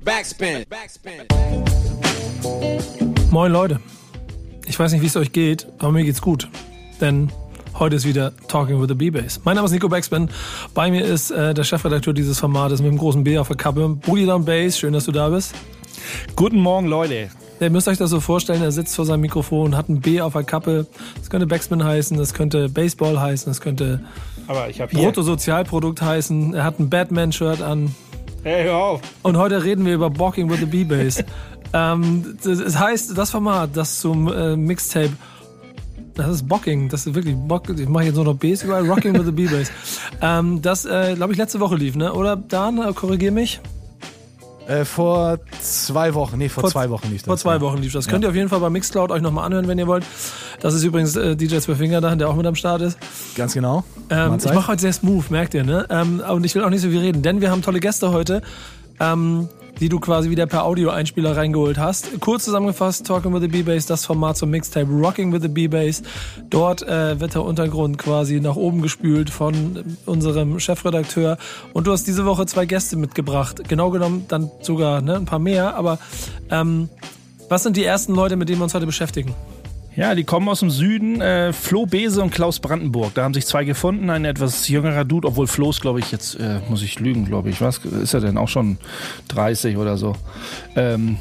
Backspin. Moin Leute. Ich weiß nicht, wie es euch geht, aber mir geht's gut. Denn heute ist wieder Talking with the B-Bass. Mein Name ist Nico Backspin. Bei mir ist äh, der Chefredakteur dieses Formates mit dem großen B auf der Kappe. Boogie Down Bass, schön, dass du da bist. Guten Morgen, Leute. Ihr müsst euch das so vorstellen, er sitzt vor seinem Mikrofon, hat ein B auf der Kappe. Das könnte Backspin heißen, das könnte Baseball heißen, das könnte Aber ich habe hier. Bruttosozialprodukt heißen. Er hat ein Batman-Shirt an. Hey, hör auf. Und heute reden wir über Balking with the B-Bass. ähm, das heißt, das Format, das zum äh, Mixtape das ist Bocking, das ist wirklich Bock. Ich mache jetzt nur noch Bs überall. Rocking with the B-Bass. Ähm, das, äh, glaube ich, letzte Woche lief, ne? Oder Dan, äh, korrigier mich. Äh, vor zwei Wochen, nee, vor, Vor- zwei Wochen lief das. Vor zwei Wochen lief das. Könnt ihr auf jeden Fall bei Mixcloud euch nochmal anhören, wenn ihr wollt. Das ist übrigens äh, DJ Finger da, der auch mit am Start ist. Ganz genau. Ähm, ich mache heute sehr smooth, merkt ihr, ne? Ähm, und ich will auch nicht so viel reden, denn wir haben tolle Gäste heute, ähm, die du quasi wieder per Audio-Einspieler reingeholt hast. Kurz zusammengefasst, Talking with the B-Bass, das Format zum Mixtape Rocking with the B-Bass. Dort äh, wird der Untergrund quasi nach oben gespült von unserem Chefredakteur. Und du hast diese Woche zwei Gäste mitgebracht. Genau genommen dann sogar ne, ein paar mehr. Aber ähm, was sind die ersten Leute, mit denen wir uns heute beschäftigen? Ja, die kommen aus dem Süden. Äh, Flo Bese und Klaus Brandenburg. Da haben sich zwei gefunden. Ein etwas jüngerer Dude, obwohl Flo ist, glaube ich, jetzt äh, muss ich lügen, glaube ich. Was ist er denn? Auch schon 30 oder so. Ähm,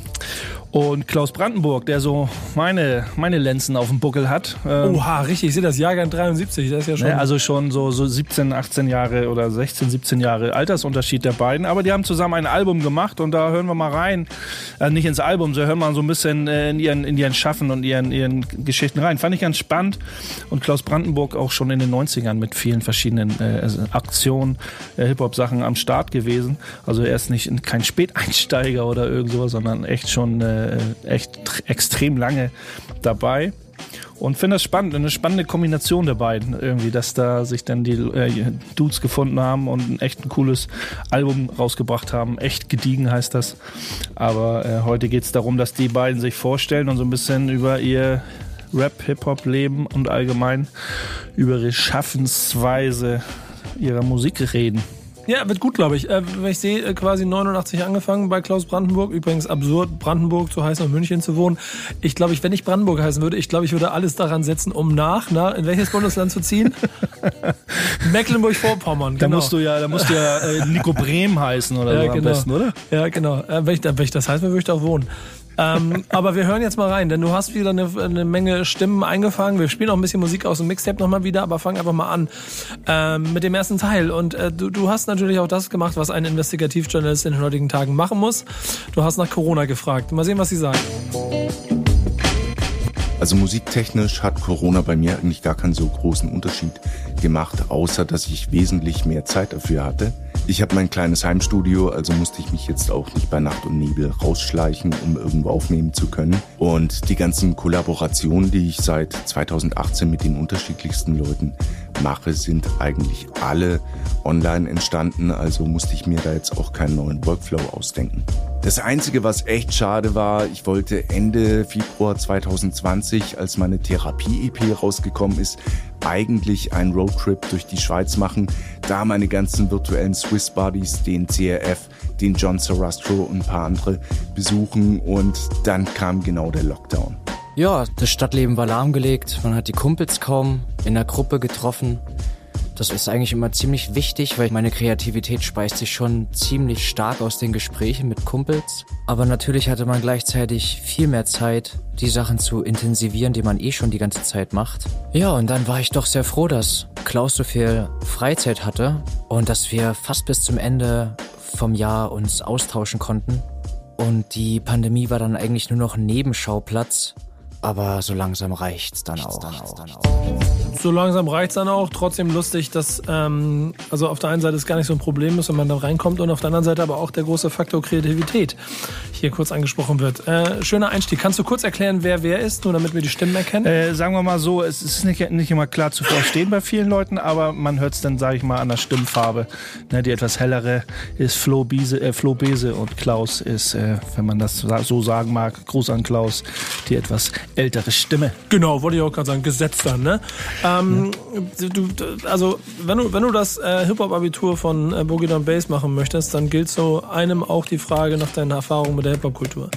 und Klaus Brandenburg, der so meine, meine Lenzen auf dem Buckel hat. Ähm, Oha, richtig, ich sehe das Jahrgang 73, das ist ja schon... Ne, also schon so, so 17, 18 Jahre oder 16, 17 Jahre Altersunterschied der beiden. Aber die haben zusammen ein Album gemacht und da hören wir mal rein. Äh, nicht ins Album, so hören wir mal so ein bisschen äh, in, ihren, in ihren Schaffen und ihren, ihren Geschichten rein. Fand ich ganz spannend. Und Klaus Brandenburg auch schon in den 90ern mit vielen verschiedenen äh, also Aktionen, äh, Hip-Hop-Sachen am Start gewesen. Also er ist nicht kein Späteinsteiger oder irgend sowas, sondern echt schon äh, echt tr- extrem lange dabei. Und finde das spannend, eine spannende Kombination der beiden irgendwie, dass da sich dann die äh, Dudes gefunden haben und ein echt ein cooles Album rausgebracht haben. Echt gediegen heißt das. Aber äh, heute geht es darum, dass die beiden sich vorstellen und so ein bisschen über ihr Rap-Hip-Hop-Leben und allgemein über ihre Schaffensweise ihrer Musik reden. Ja, wird gut, glaube ich. Äh, wenn ich sehe, äh, quasi 89 angefangen bei Klaus Brandenburg. Übrigens absurd, Brandenburg zu heißen und München zu wohnen. Ich glaube, ich, wenn ich Brandenburg heißen würde, ich glaube, ich würde alles daran setzen, um nach, na, in welches Bundesland zu ziehen? Mecklenburg-Vorpommern, Da genau. musst du ja, da musst du ja äh, Nico Brehm heißen oder so ja, am genau. besten, oder? Ja, genau. Äh, wenn, ich, wenn ich das heißt, würde ich da auch wohnen. Ähm, aber wir hören jetzt mal rein, denn du hast wieder eine, eine Menge Stimmen eingefangen. Wir spielen auch ein bisschen Musik aus dem Mixtape nochmal wieder, aber fang einfach mal an ähm, mit dem ersten Teil. Und äh, du, du hast natürlich auch das gemacht, was ein Investigativjournalist in den heutigen Tagen machen muss. Du hast nach Corona gefragt. Mal sehen, was sie sagen. Also musiktechnisch hat Corona bei mir eigentlich gar keinen so großen Unterschied gemacht, außer dass ich wesentlich mehr Zeit dafür hatte. Ich habe mein kleines Heimstudio, also musste ich mich jetzt auch nicht bei Nacht und Nebel rausschleichen, um irgendwo aufnehmen zu können. Und die ganzen Kollaborationen, die ich seit 2018 mit den unterschiedlichsten Leuten mache, sind eigentlich alle online entstanden, also musste ich mir da jetzt auch keinen neuen Workflow ausdenken. Das Einzige, was echt schade war, ich wollte Ende Februar 2020, als meine Therapie-EP rausgekommen ist, eigentlich einen Roadtrip durch die Schweiz machen, da meine ganzen virtuellen Swiss Buddies, den CRF, den John Sarastro und ein paar andere besuchen und dann kam genau der Lockdown. Ja, das Stadtleben war lahmgelegt. Man hat die Kumpels kaum in der Gruppe getroffen. Das ist eigentlich immer ziemlich wichtig, weil meine Kreativität speist sich schon ziemlich stark aus den Gesprächen mit Kumpels. Aber natürlich hatte man gleichzeitig viel mehr Zeit, die Sachen zu intensivieren, die man eh schon die ganze Zeit macht. Ja, und dann war ich doch sehr froh, dass Klaus so viel Freizeit hatte und dass wir fast bis zum Ende vom Jahr uns austauschen konnten. Und die Pandemie war dann eigentlich nur noch ein Nebenschauplatz. Aber so langsam reicht's dann auch. So langsam reicht's dann auch. Trotzdem lustig, dass ähm, also auf der einen Seite es gar nicht so ein Problem ist, wenn man da reinkommt und auf der anderen Seite aber auch der große Faktor Kreativität hier kurz angesprochen wird. Äh, schöner Einstieg. Kannst du kurz erklären, wer wer ist, nur damit wir die Stimmen erkennen? Äh, sagen wir mal so, es ist nicht, nicht immer klar zu verstehen bei vielen Leuten, aber man hört es dann, sage ich mal, an der Stimmfarbe. Ne, die etwas hellere ist Flo, Biese, äh, Flo Bese und Klaus ist, äh, wenn man das so sagen mag, Gruß an Klaus, die etwas ältere Stimme. Genau, wollte ich auch gerade sagen, gesetzt dann, ne? Ähm, Ähm, du, also, wenn du, wenn du das äh, Hip-Hop-Abitur von äh, Boogie Down Bass machen möchtest, dann gilt so einem auch die Frage nach deiner Erfahrung mit der Hip-Hop-Kultur.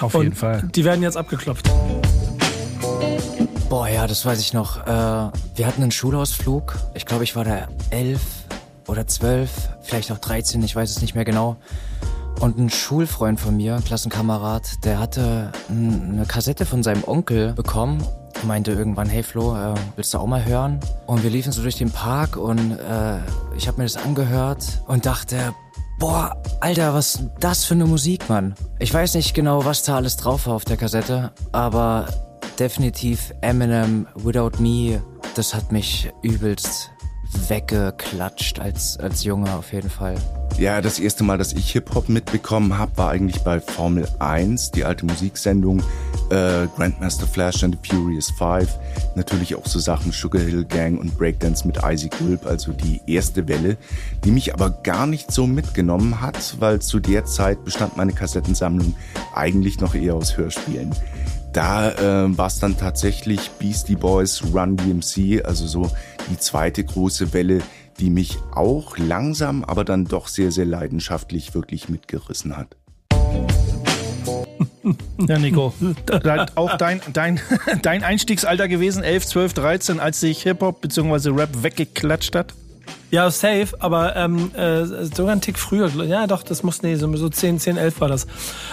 Auf Und jeden Fall. Die werden jetzt abgeklopft. Boah, ja, das weiß ich noch. Äh, wir hatten einen Schulausflug. Ich glaube, ich war da elf oder zwölf, vielleicht auch 13, ich weiß es nicht mehr genau. Und ein Schulfreund von mir, ein Klassenkamerad, der hatte eine Kassette von seinem Onkel bekommen meinte irgendwann, hey Flo, äh, willst du auch mal hören? Und wir liefen so durch den Park und äh, ich habe mir das angehört und dachte, boah, Alter, was das für eine Musik, Mann? Ich weiß nicht genau, was da alles drauf war auf der Kassette, aber definitiv Eminem, Without Me, das hat mich übelst weggeklatscht als, als Junge auf jeden Fall. Ja, das erste Mal, dass ich Hip-Hop mitbekommen habe, war eigentlich bei Formel 1, die alte Musiksendung, äh, Grandmaster Flash and the Furious Five. Natürlich auch so Sachen Sugar Hill Gang und Breakdance mit Isaac Gulp, also die erste Welle, die mich aber gar nicht so mitgenommen hat, weil zu der Zeit bestand meine Kassettensammlung eigentlich noch eher aus Hörspielen. Da äh, war es dann tatsächlich Beastie Boys, Run DMC, also so die zweite große Welle, die mich auch langsam, aber dann doch sehr, sehr leidenschaftlich wirklich mitgerissen hat. Ja, Nico, da, auch dein, dein, dein Einstiegsalter gewesen, 11, 12, 13, als sich Hip-Hop bzw. Rap weggeklatscht hat? Ja, safe, aber ähm, äh, sogar ein Tick früher. Ja, doch, das muss, nee, so, so 10, 10, 11 war das.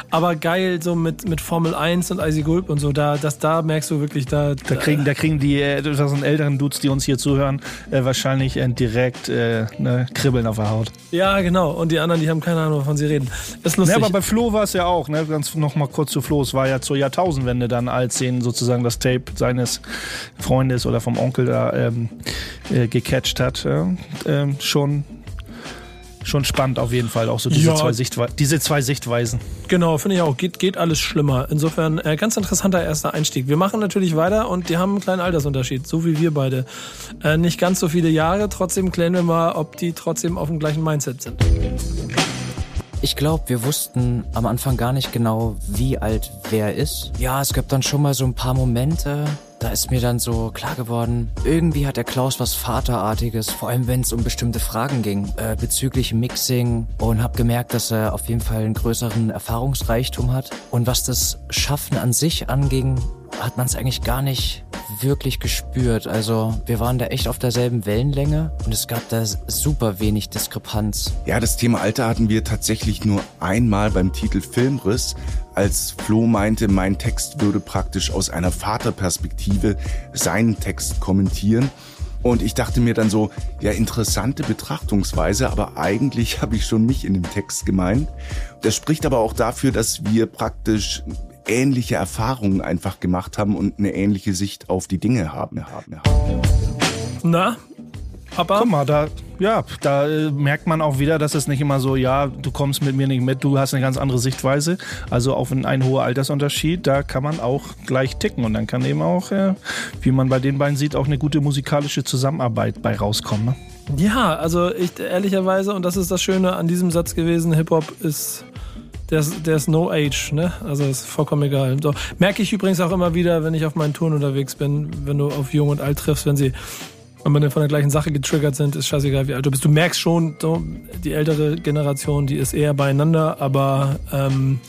Aber geil, so mit, mit Formel 1 und Icy Gulp und so, da, das, da merkst du wirklich, da. Da kriegen, da kriegen die äh, etwas älteren Dudes, die uns hier zuhören, äh, wahrscheinlich äh, direkt äh, ne, Kribbeln auf der Haut. Ja, genau. Und die anderen, die haben keine Ahnung, wovon sie reden. ist lustig. Ja, aber bei Flo war es ja auch, ne? Ganz noch mal kurz zu Flo. Es war ja zur Jahrtausendwende dann, als ihn sozusagen das Tape seines Freundes oder vom Onkel da ähm, äh, gecatcht hat. Ja? Ähm, schon schon spannend auf jeden Fall, auch so diese, Ja. zwei, Sichtwe diese zwei Sichtweisen. Genau, finde ich auch. Geht, geht alles schlimmer. Insofern äh, ganz interessanter erster Einstieg. Wir machen natürlich weiter und die haben einen kleinen Altersunterschied, so wie wir beide. Äh, nicht ganz so viele Jahre, trotzdem klären wir mal, ob die trotzdem auf dem gleichen Mindset sind. Ich glaube, wir wussten am Anfang gar nicht genau, wie alt wer ist. Ja, es gab dann schon mal so ein paar Momente, da ist mir dann so klar geworden, irgendwie hat der Klaus was Vaterartiges, vor allem wenn es um bestimmte Fragen ging, äh, bezüglich Mixing und habe gemerkt, dass er auf jeden Fall einen größeren Erfahrungsreichtum hat. Und was das Schaffen an sich anging, hat man es eigentlich gar nicht wirklich gespürt. Also wir waren da echt auf derselben Wellenlänge und es gab da super wenig Diskrepanz. Ja, das Thema Alter hatten wir tatsächlich nur einmal beim Titel Filmriss, als Flo meinte, mein Text würde praktisch aus einer Vaterperspektive seinen Text kommentieren. Und ich dachte mir dann so, ja, interessante Betrachtungsweise, aber eigentlich habe ich schon mich in dem Text gemeint. Das spricht aber auch dafür, dass wir praktisch ähnliche Erfahrungen einfach gemacht haben und eine ähnliche Sicht auf die Dinge haben. haben, haben. Na, Papa? Guck mal, da, ja, da äh, merkt man auch wieder, dass es nicht immer so, ja, du kommst mit mir nicht mit, du hast eine ganz andere Sichtweise. Also auf ein, ein hoher Altersunterschied, da kann man auch gleich ticken und dann kann eben auch, äh, wie man bei den beiden sieht, auch eine gute musikalische Zusammenarbeit bei rauskommen. Ne? Ja, also ich ehrlicherweise, und das ist das Schöne an diesem Satz gewesen, Hip-Hop ist. Der ist, der ist no age, ne? Also ist vollkommen egal. So, merke ich übrigens auch immer wieder, wenn ich auf meinen Touren unterwegs bin, wenn du auf Jung und Alt triffst, wenn sie wenn man von der gleichen Sache getriggert sind, ist scheißegal, wie alt du bist. Du merkst schon, so, die ältere Generation, die ist eher beieinander, aber ähm,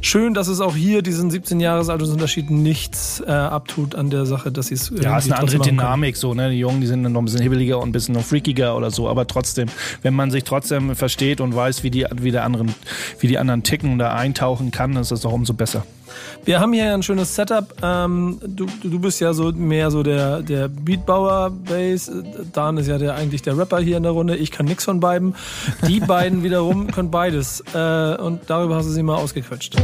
schön, dass es auch hier diesen 17 Jahres Altersunterschied nichts äh, abtut an der Sache, dass sie es Ja, ist eine andere können. Dynamik so, ne? Die Jungen, die sind dann noch ein bisschen hibbeliger und ein bisschen noch freakiger oder so, aber trotzdem, wenn man sich trotzdem versteht und weiß, wie die, wie der anderen, wie die anderen ticken und da eintauchen kann, ist das doch umso besser. Wir haben hier ein schönes Setup. Ähm, du, du bist ja so mehr so der, der Beatbauer, Bass. Dan ist ja der, eigentlich der Rapper hier in der Runde. Ich kann nix von beiden. Die beiden wiederum können beides. Äh, und darüber hast du sie mal ausgequetscht.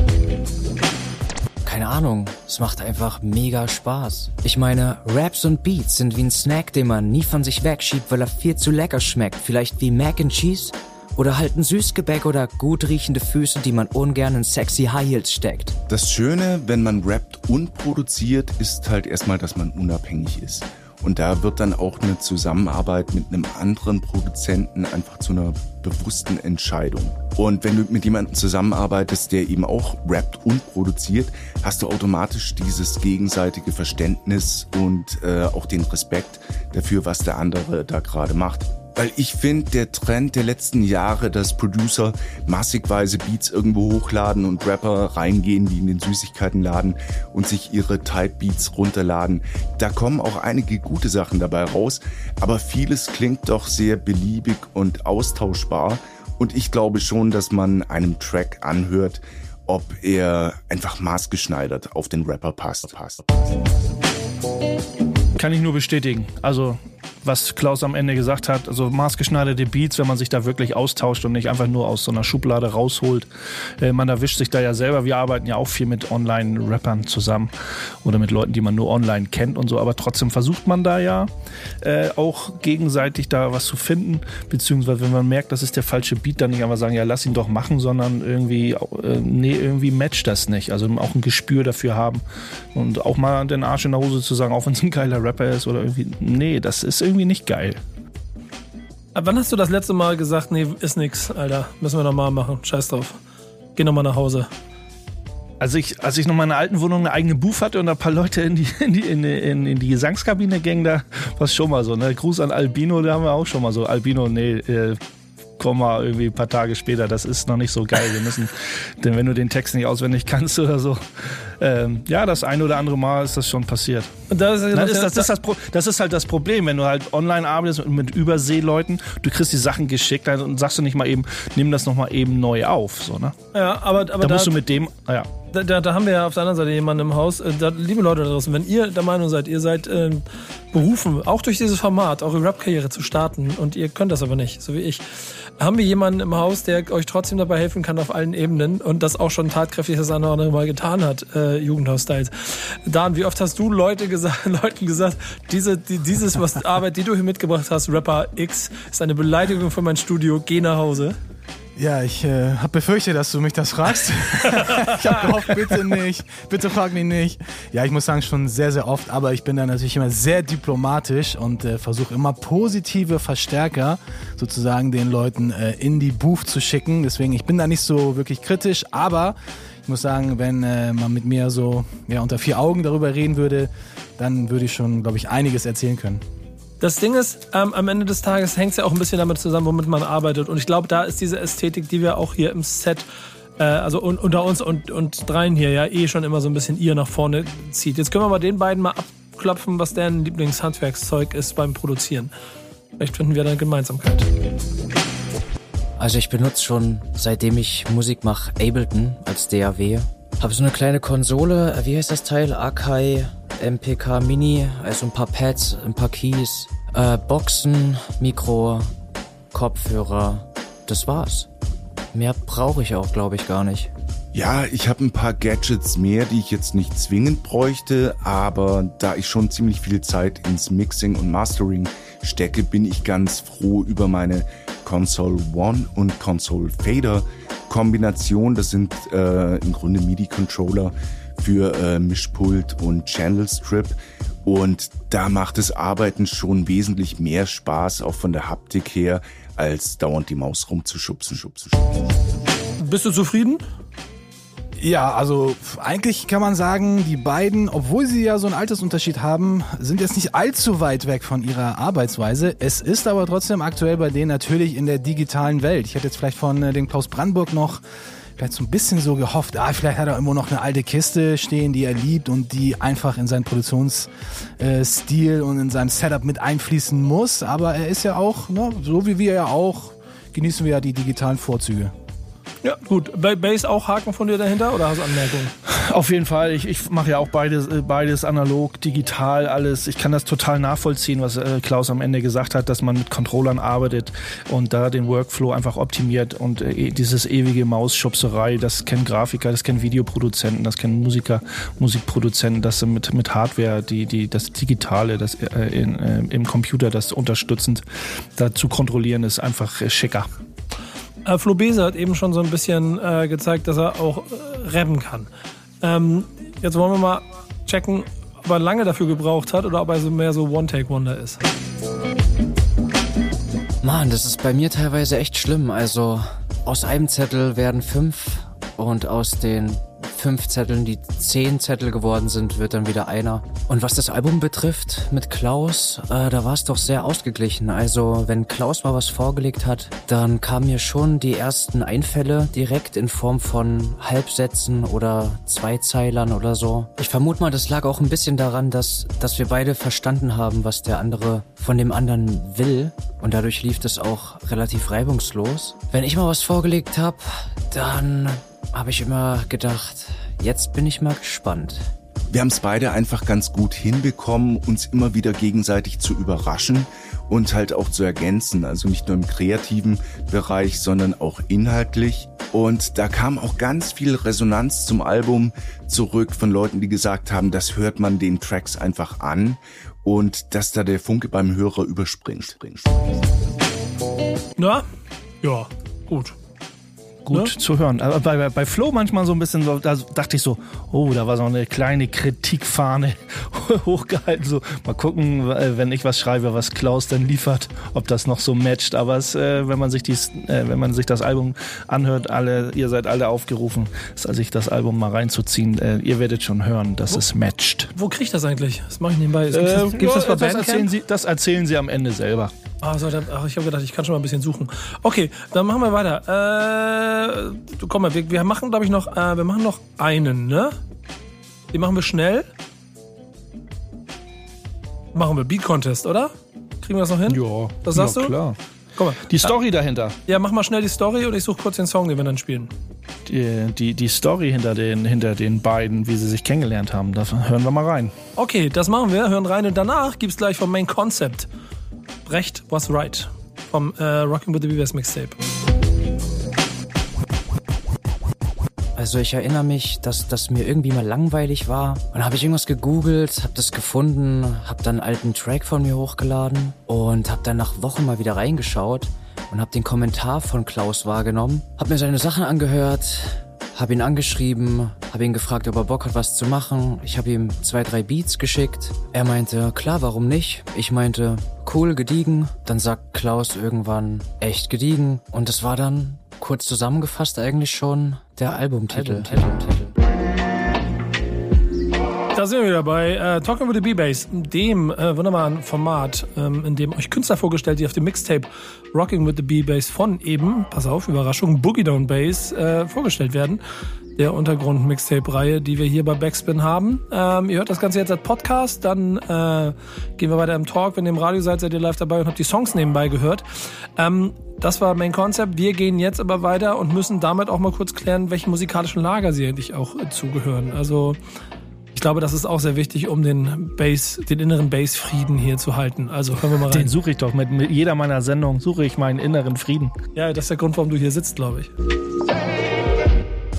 Keine Ahnung, es macht einfach mega Spaß. Ich meine, Raps und Beats sind wie ein Snack, den man nie von sich wegschiebt, weil er viel zu lecker schmeckt. Vielleicht wie Mac and Cheese? Oder halt ein Süßgebäck oder gut riechende Füße, die man ungern in sexy High Heels steckt. Das Schöne, wenn man rappt und produziert, ist halt erstmal, dass man unabhängig ist. Und da wird dann auch eine Zusammenarbeit mit einem anderen Produzenten einfach zu einer bewussten Entscheidung. Und wenn du mit jemandem zusammenarbeitest, der eben auch rappt und produziert, hast du automatisch dieses gegenseitige Verständnis und äh, auch den Respekt dafür, was der andere da gerade macht. Weil ich finde, der Trend der letzten Jahre, dass Producer massigweise Beats irgendwo hochladen und Rapper reingehen wie in den Süßigkeitenladen und sich ihre Type Beats runterladen, da kommen auch einige gute Sachen dabei raus, aber vieles klingt doch sehr beliebig und austauschbar und ich glaube schon, dass man einem Track anhört, ob er einfach maßgeschneidert auf den Rapper passt. Kann ich nur bestätigen. Also was Klaus am Ende gesagt hat, also maßgeschneiderte Beats, wenn man sich da wirklich austauscht und nicht einfach nur aus so einer Schublade rausholt. Äh, man erwischt sich da ja selber. Wir arbeiten ja auch viel mit Online-Rappern zusammen oder mit Leuten, die man nur online kennt und so, aber trotzdem versucht man da ja äh, auch gegenseitig da was zu finden, beziehungsweise wenn man merkt, das ist der falsche Beat, dann nicht einfach sagen, ja, lass ihn doch machen, sondern irgendwie, äh, nee, irgendwie matcht das nicht. Also auch ein Gespür dafür haben und auch mal den Arsch in der Hose zu sagen, auch wenn es ein geiler Rapper ist oder irgendwie, nee, das ist irgendwie nicht geil. Ab wann hast du das letzte Mal gesagt, nee, ist nix, Alter, müssen wir nochmal machen, scheiß drauf. Geh nochmal nach Hause. Als ich, als ich noch in meiner alten Wohnung eine eigene Booth hatte und ein paar Leute in die, in die, in, in, in die Gesangskabine gingen, da war es schon mal so. Ne? Gruß an Albino, da haben wir auch schon mal so. Albino, nee, äh, komm mal irgendwie ein paar Tage später, das ist noch nicht so geil. Wir müssen, denn wenn du den Text nicht auswendig kannst oder so, ähm, ja, das ein oder andere Mal ist das schon passiert. Das ist, das, ist, das, ist das, das, ist halt das Problem, wenn du halt online arbeitest mit Überseeleuten, du kriegst die Sachen geschickt und sagst du nicht mal eben, nimm das nochmal eben neu auf. So, ne? Ja, aber, aber da, da musst du mit dem, ja. Da, da, da, haben wir ja auf der anderen Seite jemanden im Haus. Äh, da, liebe Leute da draußen, wenn ihr der Meinung seid, ihr seid äh, berufen, auch durch dieses Format, eure Rap-Karriere zu starten und ihr könnt das aber nicht, so wie ich, haben wir jemanden im Haus, der euch trotzdem dabei helfen kann auf allen Ebenen und das auch schon tatkräftig das eine oder andere Mal getan hat, äh, Jugendhaus-Styles. Dan, wie oft hast du Leute gesagt, Leuten gesagt, diese, die, dieses was Arbeit, die du hier mitgebracht hast, Rapper X, ist eine Beleidigung für mein Studio, geh nach Hause? Ja, ich äh, habe befürchtet, dass du mich das fragst. ich habe gehofft, bitte nicht, bitte frag mich nicht. Ja, ich muss sagen, schon sehr, sehr oft, aber ich bin da natürlich immer sehr diplomatisch und äh, versuche immer positive Verstärker sozusagen den Leuten äh, in die Booth zu schicken. Deswegen, ich bin da nicht so wirklich kritisch, aber ich muss sagen, wenn äh, man mit mir so ja, unter vier Augen darüber reden würde, dann würde ich schon, glaube ich, einiges erzählen können. Das Ding ist, ähm, am Ende des Tages hängt es ja auch ein bisschen damit zusammen, womit man arbeitet. Und ich glaube, da ist diese Ästhetik, die wir auch hier im Set, äh, also un unter uns und, und dreien hier ja eh schon immer so ein bisschen ihr nach vorne zieht. Jetzt können wir mal den beiden mal abklopfen, was deren Lieblingshandwerkszeug ist beim Produzieren. Vielleicht finden wir da eine Gemeinsamkeit. Also ich benutze schon, seitdem ich Musik mache, Ableton als DAW. Habe so eine kleine Konsole, wie heißt das Teil? Akai MPK Mini, also ein paar Pads, ein paar Keys, äh, Boxen, Mikro, Kopfhörer. Das war's. Mehr brauche ich auch, glaube ich, gar nicht. Ja, ich habe ein paar Gadgets mehr, die ich jetzt nicht zwingend bräuchte, aber da ich schon ziemlich viel Zeit ins Mixing und Mastering stecke, bin ich ganz froh über meine Console One und Console Fader Kombination. Das sind äh, im Grunde MIDI-Controller für äh, Mischpult und Channel Strip. Und da macht das Arbeiten schon wesentlich mehr Spaß, auch von der Haptik her, als dauernd die Maus rumzuschubsen. Schubsen, schubsen. Bist du zufrieden? Ja, also eigentlich kann man sagen, die beiden, obwohl sie ja so einen Altersunterschied haben, sind jetzt nicht allzu weit weg von ihrer Arbeitsweise. Es ist aber trotzdem aktuell bei denen natürlich in der digitalen Welt. Ich hätte jetzt vielleicht von äh, den Klaus Brandenburg noch vielleicht so ein bisschen so gehofft, ah, vielleicht hat er immer noch eine alte Kiste stehen, die er liebt und die einfach in seinen Produktionsstil und in seinem Setup mit einfließen muss. Aber er ist ja auch, ne, so wie wir ja auch, genießen wir ja die digitalen Vorzüge. Ja, gut. Bass auch Haken von dir dahinter oder hast du Anmerkungen? Auf jeden Fall. Ich, ich mache ja auch beides, äh, beides analog, digital, alles. Ich kann das total nachvollziehen, was äh, Klaus am Ende gesagt hat, dass man mit Controllern arbeitet und da den Workflow einfach optimiert und äh, dieses ewige Mausschubserei, das kennen Grafiker, das kennen Videoproduzenten, das kennen Musiker, Musikproduzenten, das mit, mit Hardware, die, die, das Digitale, das in, im Computer, das unterstützend da zu kontrollieren, ist einfach schicker. Äh, Flo Bese hat eben schon so ein bisschen äh, gezeigt, dass er auch äh, rappen kann. Ähm, jetzt wollen wir mal checken, ob er lange dafür gebraucht hat oder ob er so mehr so One-Take-Wonder ist. Mann, das ist bei mir teilweise echt schlimm. Also aus einem Zettel werden fünf und aus den fünf Zetteln, die zehn Zettel geworden sind, wird dann wieder einer. Und was das Album betrifft mit Klaus, äh, da war es doch sehr ausgeglichen. Also wenn Klaus mal was vorgelegt hat, dann kamen mir schon die ersten Einfälle direkt in Form von Halbsätzen oder Zweizeilern oder so. Ich vermute mal, das lag auch ein bisschen daran, dass, dass wir beide verstanden haben, was der andere von dem anderen will. Und dadurch lief das auch relativ reibungslos. Wenn ich mal was vorgelegt habe, dann habe ich immer gedacht, jetzt bin ich mal gespannt. Wir haben es beide einfach ganz gut hinbekommen, uns immer wieder gegenseitig zu überraschen und halt auch zu ergänzen. Also nicht nur im kreativen Bereich, sondern auch inhaltlich. Und da kam auch ganz viel Resonanz zum Album zurück von Leuten, die gesagt haben, das hört man den Tracks einfach an und dass da der Funke beim Hörer überspringt. Na? Ja, gut gut ne? zu hören. Aber bei, bei Flo manchmal so ein bisschen, so, da dachte ich so, oh, da war so eine kleine Kritikfahne hochgehalten. So, mal gucken, wenn ich was schreibe, was Klaus dann liefert, ob das noch so matcht. Aber es, äh, wenn man sich dies, äh, wenn man sich das Album anhört, alle, ihr seid alle aufgerufen, sich das Album mal reinzuziehen. Äh, ihr werdet schon hören, dass wo, es matcht. Wo kriegt das eigentlich? Das mache ich nebenbei. Gibt's das, gibt's das, das, erzählen Sie, das erzählen Sie am Ende selber. Ah, so, ach, ich habe gedacht, ich kann schon mal ein bisschen suchen. Okay, dann machen wir weiter. Äh, komm mal, wir, wir machen, glaube ich, noch, äh, wir machen noch einen, ne? Den machen wir schnell. Machen wir Beat Contest, oder? Kriegen wir das noch hin? Ja. Was sagst ja, du? klar. Guck mal. Die Story dahinter. Ja, mach mal schnell die Story und ich suche kurz den Song, den wir dann spielen. Die, die, die Story hinter den, hinter den beiden, wie sie sich kennengelernt haben, da hören wir mal rein. Okay, das machen wir, hören rein und danach gibt es gleich vom Main Concept Brecht Was Right vom äh, Rocking with the Beavers Mixtape. Also ich erinnere mich, dass das mir irgendwie mal langweilig war. Und dann habe ich irgendwas gegoogelt, habe das gefunden, habe dann einen alten Track von mir hochgeladen und habe dann nach Wochen mal wieder reingeschaut und habe den Kommentar von Klaus wahrgenommen, habe mir seine Sachen angehört, habe ihn angeschrieben, habe ihn gefragt, ob er Bock hat, was zu machen. Ich habe ihm zwei, drei Beats geschickt. Er meinte, klar, warum nicht? Ich meinte, cool, gediegen. Dann sagt Klaus irgendwann, echt gediegen. Und es war dann, kurz zusammengefasst eigentlich schon, der Albumtitel. Albumtitel. Da sind wir wieder bei äh, Talking with the B-Bass, dem äh, wunderbaren Format, ähm, in dem euch Künstler vorgestellt, die auf dem Mixtape Rocking with the B-Bass von eben, pass auf, Überraschung, Boogie Down Bass äh, vorgestellt werden. Der Untergrund-Mixtape-Reihe, die wir hier bei Backspin haben. Ähm, ihr hört das Ganze jetzt als Podcast, dann äh, gehen wir weiter im Talk. Wenn ihr im Radio seid, seid ihr live dabei und habt die Songs nebenbei gehört. Ähm, das war Main Concept. Wir gehen jetzt aber weiter und müssen damit auch mal kurz klären, welchen musikalischen Lager sie eigentlich auch äh, zugehören. Also ich glaube, das ist auch sehr wichtig, um den Bass, den inneren Bassfrieden hier zu halten. Also hören wir mal rein. Den suche ich doch mit, mit jeder meiner Sendungen suche ich meinen inneren Frieden. Ja, das ist der Grund, warum du hier sitzt, glaube ich.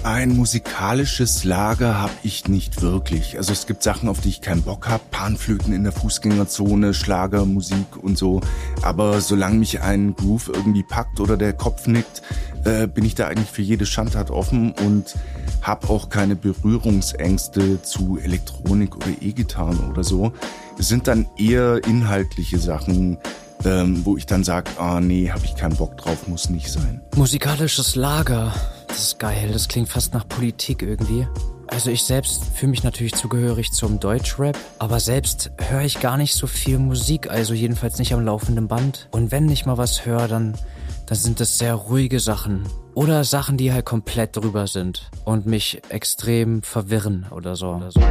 Ein musikalisches Lager habe ich nicht wirklich. Also es gibt Sachen, auf die ich keinen Bock habe. Panflöten in der Fußgängerzone, Schlagermusik und so. Aber solange mich ein Groove irgendwie packt oder der Kopf nickt, äh, bin ich da eigentlich für jede Schandtat offen und habe auch keine Berührungsängste zu Elektronik oder E-Gitarren oder so. Es sind dann eher inhaltliche Sachen, ähm, wo ich dann sage, ah nee, habe ich keinen Bock drauf, muss nicht sein. Musikalisches Lager, das ist geil, das klingt fast nach Politik irgendwie. Also ich selbst fühle mich natürlich zugehörig zum Deutschrap, aber selbst höre ich gar nicht so viel Musik, also jedenfalls nicht am laufenden Band. Und wenn ich mal was höre, dann, dann sind das sehr ruhige Sachen. Oder Sachen, die halt komplett drüber sind und mich extrem verwirren oder so. Oder so.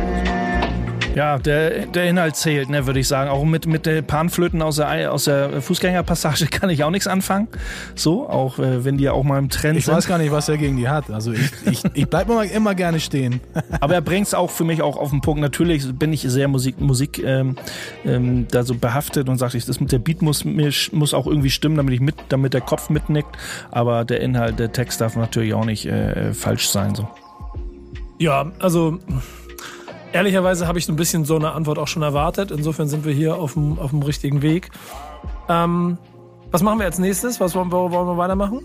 Ja, der, der Inhalt zählt, ne, würde ich sagen. Auch mit, mit den Panflöten aus der, aus der Fußgängerpassage kann ich auch nichts anfangen. So, auch äh, wenn die ja auch mal im Trend ich sind. Ich weiß gar nicht, was er gegen die hat. Also ich, ich, ich bleibe immer, immer gerne stehen. Aber er bringt es auch für mich auch auf den Punkt. Natürlich bin ich sehr Musik, Musik ähm, ähm, da so behaftet und sage ich, das mit der Beat muss, muss auch irgendwie stimmen, damit ich mit, damit der Kopf mitnickt. Aber der Inhalt, der Text darf natürlich auch nicht äh, falsch sein. So. Ja, also Ehrlicherweise habe ich so ein bisschen so eine Antwort auch schon erwartet. Insofern sind wir hier auf dem, auf dem richtigen Weg. Ähm, Was machen wir als nächstes? Was wollen wir, wollen wir weitermachen?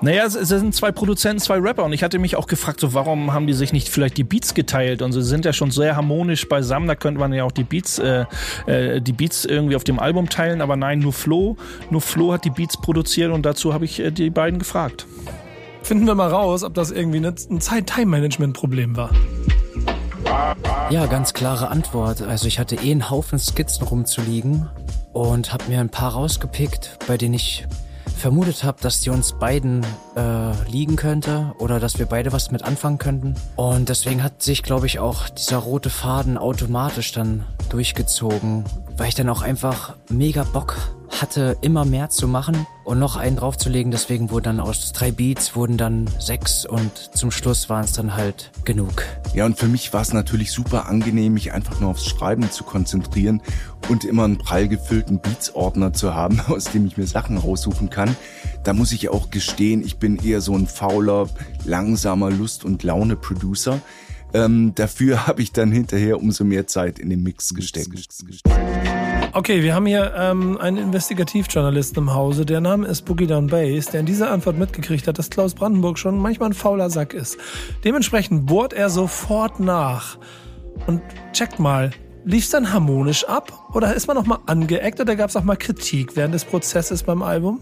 Naja, es, es sind zwei Produzenten, zwei Rapper und ich hatte mich auch gefragt, so warum haben die sich nicht vielleicht die Beats geteilt und sie sind ja schon sehr harmonisch beisammen, da könnte man ja auch die Beats, äh, äh, die Beats irgendwie auf dem Album teilen, aber nein, nur Flo, nur Flo hat die Beats produziert und dazu habe ich äh, die beiden gefragt. Finden wir mal raus, ob das irgendwie ein Zeit-Time-Management-Problem war. Ja, ganz klare Antwort. Also ich hatte eh einen Haufen Skizzen rumzuliegen und habe mir ein paar rausgepickt, bei denen ich vermutet habe, dass die uns beiden äh, liegen könnte oder dass wir beide was mit anfangen könnten. Und deswegen hat sich, glaube ich, auch dieser rote Faden automatisch dann durchgezogen, weil ich dann auch einfach mega Bock hatte, immer mehr zu machen und noch einen draufzulegen. Deswegen wurden dann aus drei Beats wurden dann sechs und zum Schluss waren es dann halt genug. Ja, und für mich war es natürlich super angenehm, mich einfach nur aufs Schreiben zu konzentrieren und immer einen prall gefüllten Beats-Ordner zu haben, aus dem ich mir Sachen raussuchen kann. Da muss ich auch gestehen, ich bin eher so ein fauler, langsamer Lust- und Laune-Producer. Ähm, dafür habe ich dann hinterher umso mehr Zeit in den Mix gesteckt. Okay, wir haben hier ähm, einen Investigativjournalisten im Hause. Der Name ist Boogie Down Bass, der in dieser Antwort mitgekriegt hat, dass Klaus Brandenburg schon manchmal ein fauler Sack ist. Dementsprechend bohrt er sofort nach und checkt mal, lief's dann harmonisch ab oder ist man noch mal angeeckt oder gab es auch mal Kritik während des Prozesses beim Album?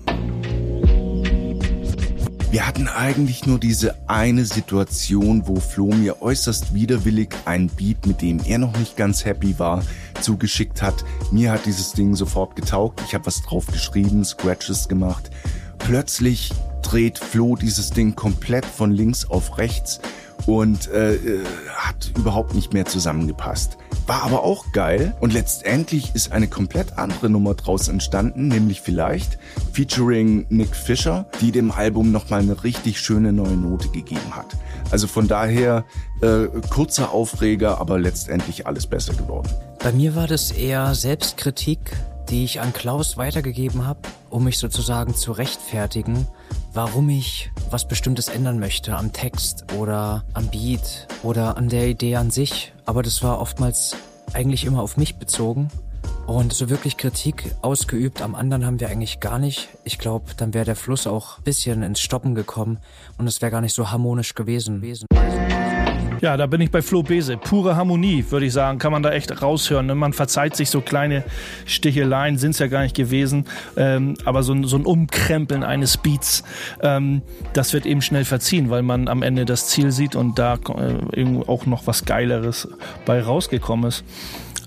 Wir hatten eigentlich nur diese eine Situation, wo Flo mir äußerst widerwillig ein Beat, mit dem er noch nicht ganz happy war, zugeschickt hat. Mir hat dieses Ding sofort getaugt. Ich habe was drauf geschrieben, Scratches gemacht. Plötzlich dreht Flo dieses Ding komplett von links auf rechts und äh, äh hat überhaupt nicht mehr zusammengepasst. War aber auch geil und letztendlich ist eine komplett andere Nummer draus entstanden, nämlich vielleicht featuring Nick Fisher, die dem Album nochmal eine richtig schöne neue Note gegeben hat. Also von daher äh, kurzer Aufreger, aber letztendlich alles besser geworden. Bei mir war das eher Selbstkritik, die ich an Klaus weitergegeben habe, um mich sozusagen zu rechtfertigen, warum ich was Bestimmtes ändern möchte am Text oder am Beat oder an der Idee an sich. Aber das war oftmals eigentlich immer auf mich bezogen. Und so wirklich Kritik ausgeübt am anderen haben wir eigentlich gar nicht. Ich glaube, dann wäre der Fluss auch bisschen ins Stoppen gekommen und es wäre gar nicht so harmonisch gewesen. Ja, da bin ich bei Flo Bese. Pure Harmonie, würde ich sagen, kann man da echt raushören. Ne? Man verzeiht sich so kleine Sticheleien, sind es ja gar nicht gewesen. Ähm, aber so ein, so ein Umkrempeln eines Beats, ähm, das wird eben schnell verziehen, weil man am Ende das Ziel sieht und da äh, auch noch was Geileres bei rausgekommen ist.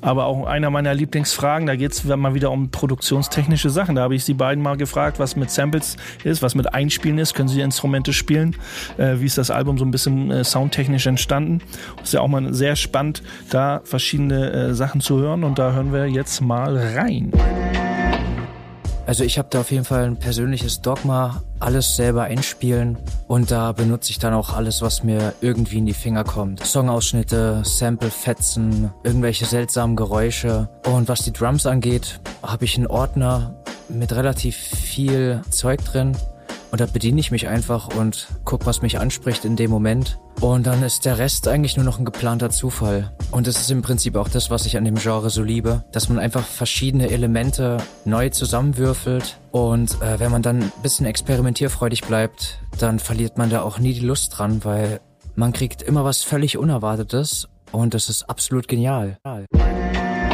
Aber auch einer meiner Lieblingsfragen, da geht es mal wieder um produktionstechnische Sachen. Da habe ich sie beiden mal gefragt, was mit Samples ist, was mit Einspielen ist. Können sie Instrumente spielen? Äh, wie ist das Album so ein bisschen äh, soundtechnisch entstanden? Ist ja auch mal sehr spannend, da verschiedene äh, Sachen zu hören. Und da hören wir jetzt mal rein. Also ich habe da auf jeden Fall ein persönliches Dogma, alles selber einspielen und da benutze ich dann auch alles, was mir irgendwie in die Finger kommt. Songausschnitte, Sample-Fetzen, irgendwelche seltsamen Geräusche. Und was die Drums angeht, habe ich einen Ordner mit relativ viel Zeug drin und da bediene ich mich einfach und guck, was mich anspricht in dem Moment. Und dann ist der Rest eigentlich nur noch ein geplanter Zufall. Und das ist im Prinzip auch das, was ich an dem Genre so liebe, dass man einfach verschiedene Elemente neu zusammenwürfelt. Und äh, wenn man dann ein bisschen experimentierfreudig bleibt, dann verliert man da auch nie die Lust dran, weil man kriegt immer was völlig Unerwartetes und das ist absolut genial.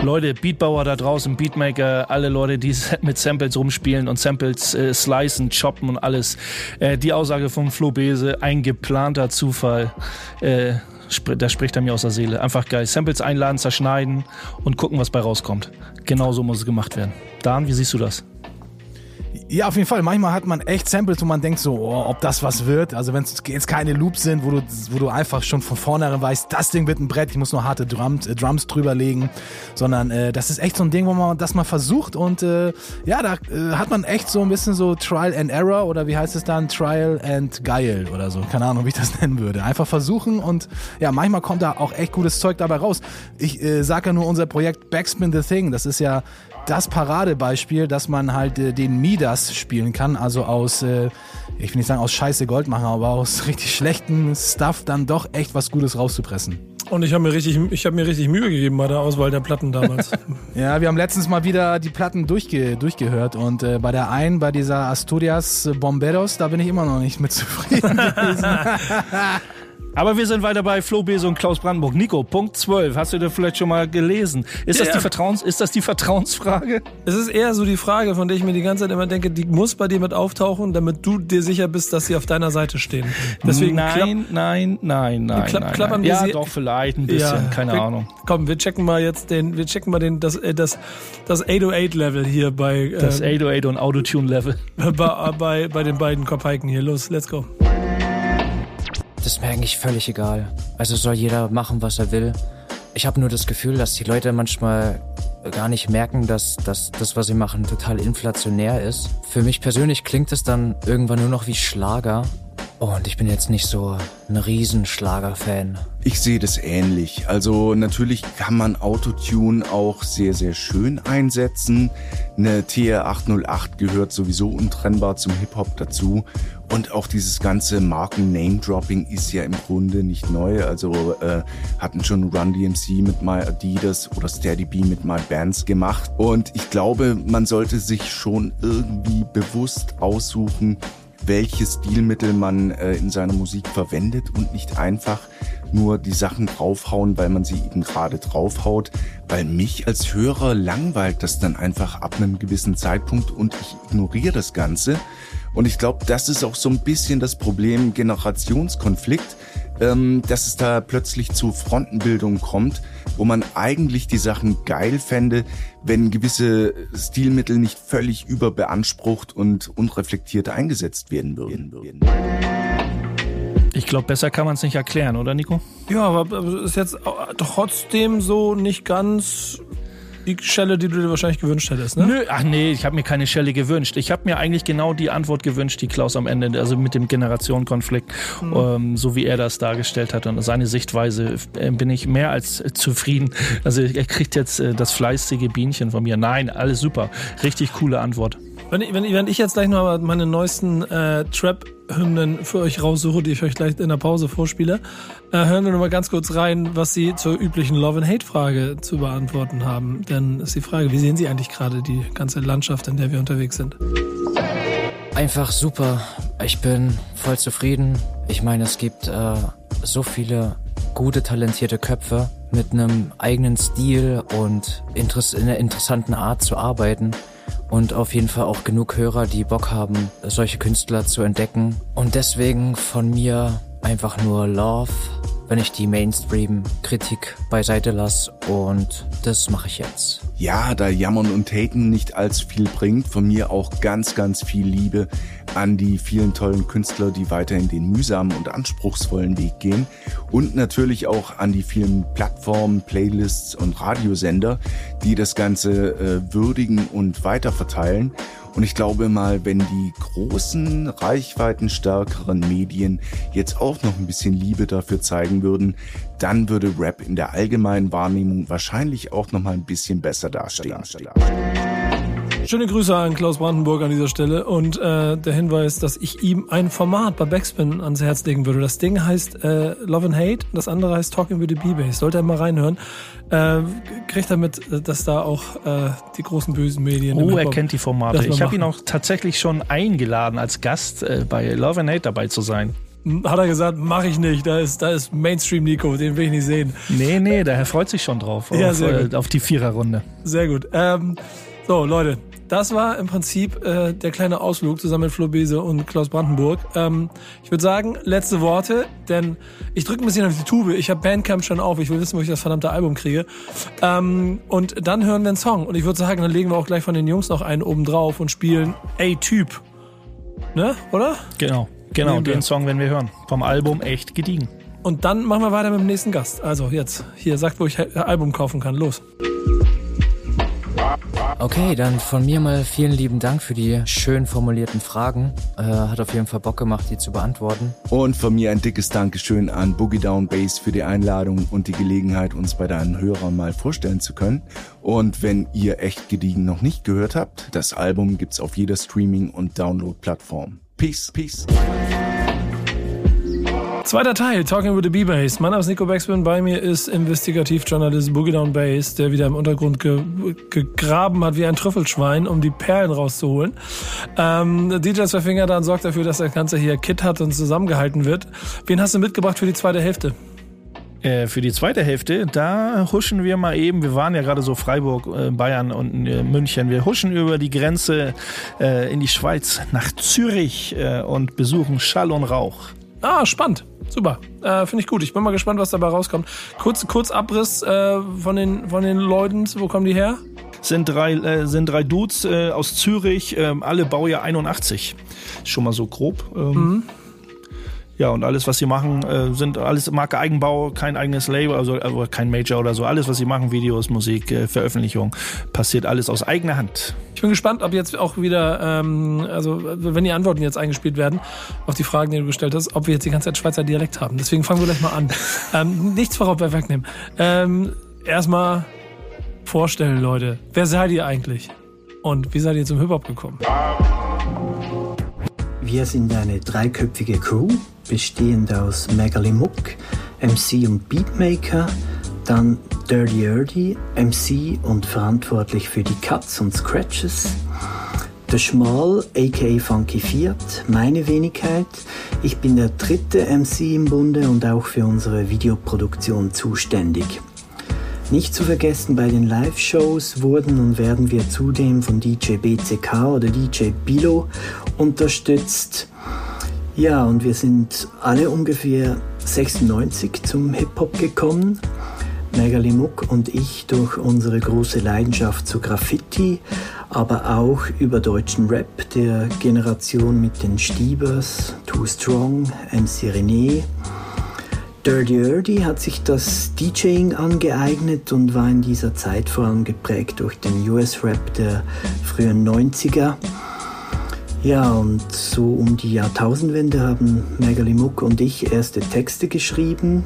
Leute, Beatbauer da draußen, Beatmaker, alle Leute, die mit Samples rumspielen und Samples äh, slicen, choppen und alles. Äh, die Aussage vom Flo Bese, ein geplanter Zufall. Äh, da spricht er mir aus der Seele. Einfach geil. Samples einladen, zerschneiden und gucken, was bei rauskommt. Genauso muss es gemacht werden. Dan, wie siehst du das? Ja, auf jeden Fall. Manchmal hat man echt Samples, wo man denkt so, oh, ob das was wird. Also wenn es jetzt keine Loops sind, wo du, wo du einfach schon von vornherein weißt, das Ding wird ein Brett, ich muss nur harte Drums, äh, Drums drüber legen, sondern äh, das ist echt so ein Ding, wo man das mal versucht und äh, ja, da äh, hat man echt so ein bisschen so Trial and Error oder wie heißt es dann? Trial and Geil oder so. Keine Ahnung, wie ich das nennen würde. Einfach versuchen und ja, manchmal kommt da auch echt gutes Zeug dabei raus. Ich äh, sage ja nur unser Projekt Backspin the Thing. Das ist ja das Paradebeispiel, dass man halt äh, den Midas spielen kann, also aus, äh, ich will nicht sagen aus Scheiße Gold machen, aber aus richtig schlechten Stuff dann doch echt was Gutes rauszupressen. Und ich habe mir richtig, ich habe mir richtig Mühe gegeben bei der Auswahl der Platten damals. Ja, wir haben letztens mal wieder die Platten durchge durchgehört und äh, bei der einen, bei dieser Asturias Bomberos, da bin ich immer noch nicht mit zufrieden gewesen. Aber wir sind weiter bei Flo Bese und Klaus Brandenburg. Nico, Punkt 12. Hast du dir vielleicht schon mal gelesen? Ist, Ja, das, ja. die Vertrauens, ist das die Vertrauensfrage? es ist eher so die Frage, von der ich mir die ganze Zeit immer denke, die muss bei dir mit auftauchen, damit du dir sicher bist, dass sie auf deiner Seite stehen. Deswegen klapp- nein, nein, nein, nein, klapp- nein, klappern nein. wir Ja, sie- doch, vielleicht ein bisschen, keine wir, Ahnung. Komm, wir checken mal jetzt den, wir checken mal den, das, äh, das, das 808-Level hier bei, Das äh, 808 und Autotune-Level. bei, bei, bei den beiden Kopeiken hier. Los, let's go. Das ist mir eigentlich völlig egal. Also soll jeder machen, was er will. Ich habe nur das Gefühl, dass die Leute manchmal gar nicht merken, dass, dass das, was sie machen, total inflationär ist. Für mich persönlich klingt es dann irgendwann nur noch wie Schlager. Und ich bin jetzt nicht so ein Riesenschlager-Fan. Ich sehe das ähnlich. Also natürlich kann man Autotune auch sehr, sehr schön einsetzen. Eine TR-808 gehört sowieso untrennbar zum Hip-Hop dazu. Und auch dieses ganze Marken-Name-Dropping ist ja im Grunde nicht neu. Also äh, hatten schon Run DMC mit My Adidas oder Steady B mit My Bands gemacht. Und ich glaube, man sollte sich schon irgendwie bewusst aussuchen, welches Stilmittel man äh, in seiner Musik verwendet und nicht einfach nur die Sachen draufhauen, weil man sie eben gerade draufhaut. Weil mich als Hörer langweilt das dann einfach ab einem gewissen Zeitpunkt und ich ignoriere das Ganze. Und ich glaube, das ist auch so ein bisschen das Problem Generationskonflikt, dass es da plötzlich zu Frontenbildung kommt, wo man eigentlich die Sachen geil fände, wenn gewisse Stilmittel nicht völlig überbeansprucht und unreflektiert eingesetzt werden würden. Ich glaube, besser kann man es nicht erklären, oder Nico? Ja, aber ist jetzt trotzdem so nicht ganz die Schelle, die du dir wahrscheinlich gewünscht hättest, ne? Nö, ach nee, ich habe mir keine Schelle gewünscht. Ich habe mir eigentlich genau die Antwort gewünscht, die Klaus am Ende, also mit dem Generationenkonflikt, ähm, so wie er das dargestellt hat und seine Sichtweise, äh, bin ich mehr als äh, zufrieden. Also er kriegt jetzt äh, das fleißige Bienchen von mir. Nein, alles super. Richtig coole Antwort. Wenn ich, wenn, ich- jetzt gleich noch meine neuesten äh, Trap-Hymnen für euch raussuche, die ich euch gleich in der Pause vorspiele, äh, hören wir noch mal ganz kurz rein, was sie zur üblichen Love and Hate-Frage zu beantworten haben. Denn ist die Frage, wie sehen Sie eigentlich gerade die ganze Landschaft, in der wir unterwegs sind? Einfach super. Ich bin voll zufrieden. Ich meine, es gibt äh, so viele gute, talentierte Köpfe mit einem eigenen Stil und in einer interessanten Art zu arbeiten. Und auf jeden Fall auch genug Hörer, die Bock haben, solche Künstler zu entdecken. Und deswegen von mir einfach nur Love, wenn ich die Mainstream-Kritik beiseite lasse. Und das mache ich jetzt. Ja, da Jammern und Taten nicht allzu viel bringt, von mir auch ganz, ganz viel Liebe an die vielen tollen Künstler, die weiterhin den mühsamen und anspruchsvollen Weg gehen und natürlich auch an die vielen Plattformen, Playlists und Radiosender, die das Ganze äh, würdigen und weiterverteilen. Und ich glaube mal, wenn die großen, reichweitenstärkeren Medien jetzt auch noch ein bisschen Liebe dafür zeigen würden, dann würde Rap in der allgemeinen Wahrnehmung wahrscheinlich auch noch mal ein bisschen besser dastehen. Schöne Grüße an Klaus Brandenburg an dieser Stelle und äh, der Hinweis, dass ich ihm ein Format bei Backspin ans Herz legen würde. Das Ding heißt äh, Love and Hate, das andere heißt Talking with the B-Bass. Sollte er mal reinhören. Äh, kriegt er mit, äh, dass da auch äh, die großen bösen Medien... Oh, er kennt die Formate. Ich habe ihn auch tatsächlich schon eingeladen, als Gast äh, bei Love and Hate dabei zu sein. Hat er gesagt, mache ich nicht. Da ist, da ist Mainstream Nico, den will ich nicht sehen. Nee, nee, der Herr freut sich schon drauf. Ja, auf, sehr äh, gut. auf die Viererrunde. Sehr gut. Ähm, so, Leute, das war im Prinzip äh, der kleine Ausflug zusammen mit Flo Bese und Klaus Brandenburg. Ähm, ich würde sagen, letzte Worte, denn ich drücke ein bisschen auf die Tube. Ich habe Bandcamp schon auf. Ich will wissen, wo ich das verdammte Album kriege. Ähm, und dann hören wir einen Song. Und ich würde sagen, dann legen wir auch gleich von den Jungs noch einen oben drauf und spielen A-Typ. Ne? Oder? Genau, genau, den Song werden wir hören. Vom Album echt gediegen. Und dann machen wir weiter mit dem nächsten Gast. Also jetzt, hier, sagt, wo ich ein Album kaufen kann. Los. Okay, dann von mir mal vielen lieben Dank für die schön formulierten Fragen. Äh, hat auf jeden Fall Bock gemacht, die zu beantworten. Und von mir ein dickes Dankeschön an Boogie Down Bass für die Einladung und die Gelegenheit, uns bei deinen Hörern mal vorstellen zu können. Und wenn ihr echt gediegen noch nicht gehört habt, das Album gibt's auf jeder Streaming- und Download-Plattform. Peace, peace. Zweiter Teil, Talking with the B-Bass. Mein Name ist Nico Backspin, bei mir ist Investigativjournalist Boogie Down Bass, der wieder im Untergrund ge gegraben hat wie ein Trüffelschwein, um die Perlen rauszuholen. Ähm, DJ Finger dann sorgt dafür, dass das Ganze hier Kit hat und zusammengehalten wird. Wen hast du mitgebracht für die zweite Hälfte? Äh, für die zweite Hälfte, da huschen wir mal eben, wir waren ja gerade so Freiburg, äh, Bayern und äh, München, wir huschen über die Grenze in die Schweiz nach Zürich und besuchen Schall und Rauch. Ah, spannend. Super. Äh, Finde ich gut. Ich bin mal gespannt, was dabei rauskommt. Kurz, kurz Abriss äh, von, den, von den Leuten. Wo kommen die her? Sind drei, äh, sind drei Dudes äh, aus Zürich, äh, alle Baujahr 81. Schon mal so grob. Ähm, mhm. Ja, und alles, was sie machen, äh, sind alles Marke Eigenbau, kein eigenes Label, also, also kein Major oder so. Alles, was sie machen, Videos, Musik, äh, Veröffentlichung, passiert alles aus eigener Hand. Ich bin gespannt, ob jetzt auch wieder, ähm, also wenn die Antworten jetzt eingespielt werden auf die Fragen, die du gestellt hast, ob wir jetzt die ganze Zeit Schweizer Dialekt haben. Deswegen fangen wir gleich mal an. ähm, nichts vorauf bei wegnehmen. Ähm, erstmal vorstellen, Leute. Wer seid ihr eigentlich? Und wie seid ihr zum Hip-Hop gekommen? Wir sind eine dreiköpfige Crew, bestehend aus Megali Muck, MC und Beatmaker, dann Dirty Erdy, MC und verantwortlich für die Cuts und Scratches, der Schmal, aka Funky Fiat, meine Wenigkeit. Ich bin der dritte MC im Bunde und auch für unsere Videoproduktion zuständig. Nicht zu vergessen, bei den Live-Shows wurden und werden wir zudem von DJ BCK oder DJ Bilo unterstützt. Ja, und wir sind alle ungefähr 96 zum Hip-Hop gekommen. Megali Muck und ich durch unsere große Leidenschaft zu Graffiti, aber auch über deutschen Rap der Generation mit den Stiebers, Too Strong, MC René, Dirty Erdy hat sich das DJing angeeignet und war in dieser Zeit vor allem geprägt durch den US-Rap der frühen 90er. Ja, und so um die Jahrtausendwende haben Megali Muck und ich erste Texte geschrieben.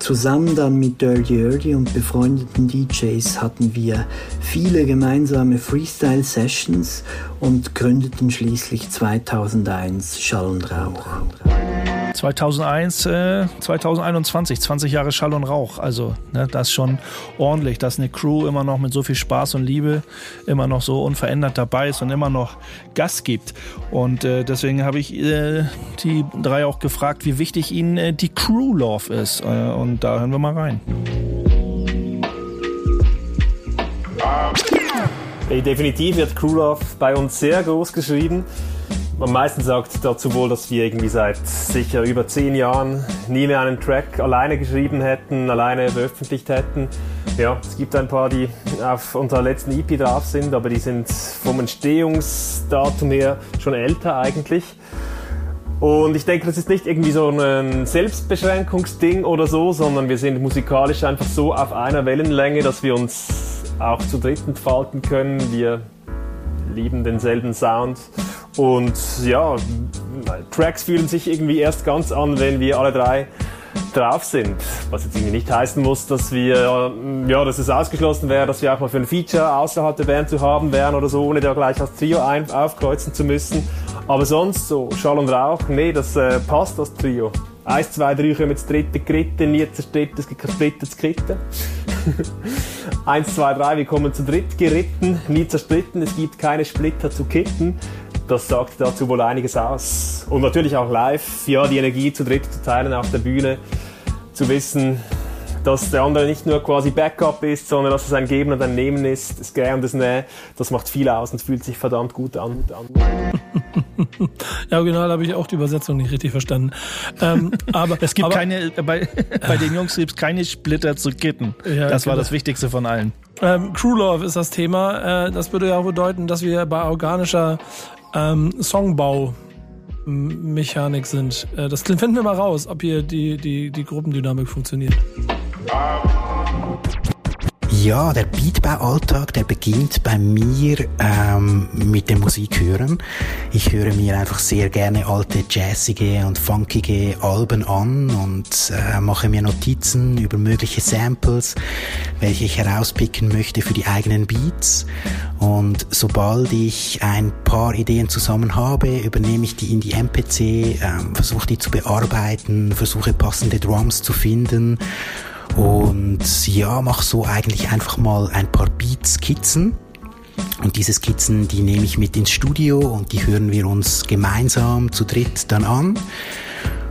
Zusammen dann mit Dirty Erdy und befreundeten DJs hatten wir viele gemeinsame Freestyle-Sessions und gründeten schließlich 2001 Schall und Rauch. 2001, äh, 2021, 20 Jahre Schall und Rauch. Also ne, das ist schon ordentlich, dass eine Crew immer noch mit so viel Spaß und Liebe immer noch so unverändert dabei ist und immer noch Gas gibt. Und äh, deswegen habe ich äh, die drei auch gefragt, wie wichtig ihnen äh, die Crew Love ist. Äh, und da hören wir mal rein. Definitiv wird Crew Love bei uns sehr groß geschrieben am meisten sagt dazu wohl, dass wir irgendwie seit sicher über zehn Jahren nie mehr einen Track alleine geschrieben hätten, alleine veröffentlicht hätten. Ja, es gibt ein paar, die auf unserer letzten EP drauf sind, aber die sind vom Entstehungsdatum her schon älter eigentlich. Und ich denke, das ist nicht irgendwie so ein Selbstbeschränkungsding oder so, sondern wir sind musikalisch einfach so auf einer Wellenlänge, dass wir uns auch zu dritt entfalten können. Wir lieben denselben Sound und ja, Tracks fühlen sich irgendwie erst ganz an, wenn wir alle drei drauf sind. Was jetzt irgendwie nicht heißen muss, dass wir, ja, dass es ausgeschlossen wäre, dass wir auch mal für ein Feature außerhalb der Band zu haben wären oder so, ohne da gleich als Trio ein aufkreuzen zu müssen. Aber sonst so Schall und Rauch, nee, das äh, passt das Trio. Eins, zwei, drei kommen das dritte Gritten, nie zerstritten, es gibt. Eins, zwei, drei, wir kommen zu dritt geritten, nie zerstritten, es gibt keine Splitter zu kitten das sagt dazu wohl einiges aus. Und natürlich auch live, ja, die Energie zu dritt zu teilen auf der Bühne, zu wissen, dass der andere nicht nur quasi Backup ist, sondern dass es ein Geben und ein Nehmen ist, das Gern und das Nähe, das macht viel aus und fühlt sich verdammt gut an. ja, original habe ich auch die Übersetzung nicht richtig verstanden. Ähm, aber es gibt aber, keine, bei, bei den Jungs gibt es keine Splitter zu kitten. Ja, das war genau. das Wichtigste von allen. Ähm, Crew Love ist das Thema. Äh, das würde ja auch bedeuten, dass wir bei organischer ähm, Songbau-Mechanik sind. Äh, das finden wir mal raus, ob hier die, die, die Gruppendynamik funktioniert. Ja, der Beatbau-Alltag, der beginnt bei mir ähm, mit dem Musikhören. Ich höre mir einfach sehr gerne alte jazzige und funkige Alben an und äh, mache mir Notizen über mögliche Samples, welche ich herauspicken möchte für die eigenen Beats. Und sobald ich ein paar Ideen zusammen habe, übernehme ich die in die MPC, ähm, versuche die zu bearbeiten, versuche passende Drums zu finden und ja, mach so eigentlich einfach mal ein paar Beat-Skizzen. Und diese Skizzen, die nehme ich mit ins Studio und die hören wir uns gemeinsam zu dritt dann an.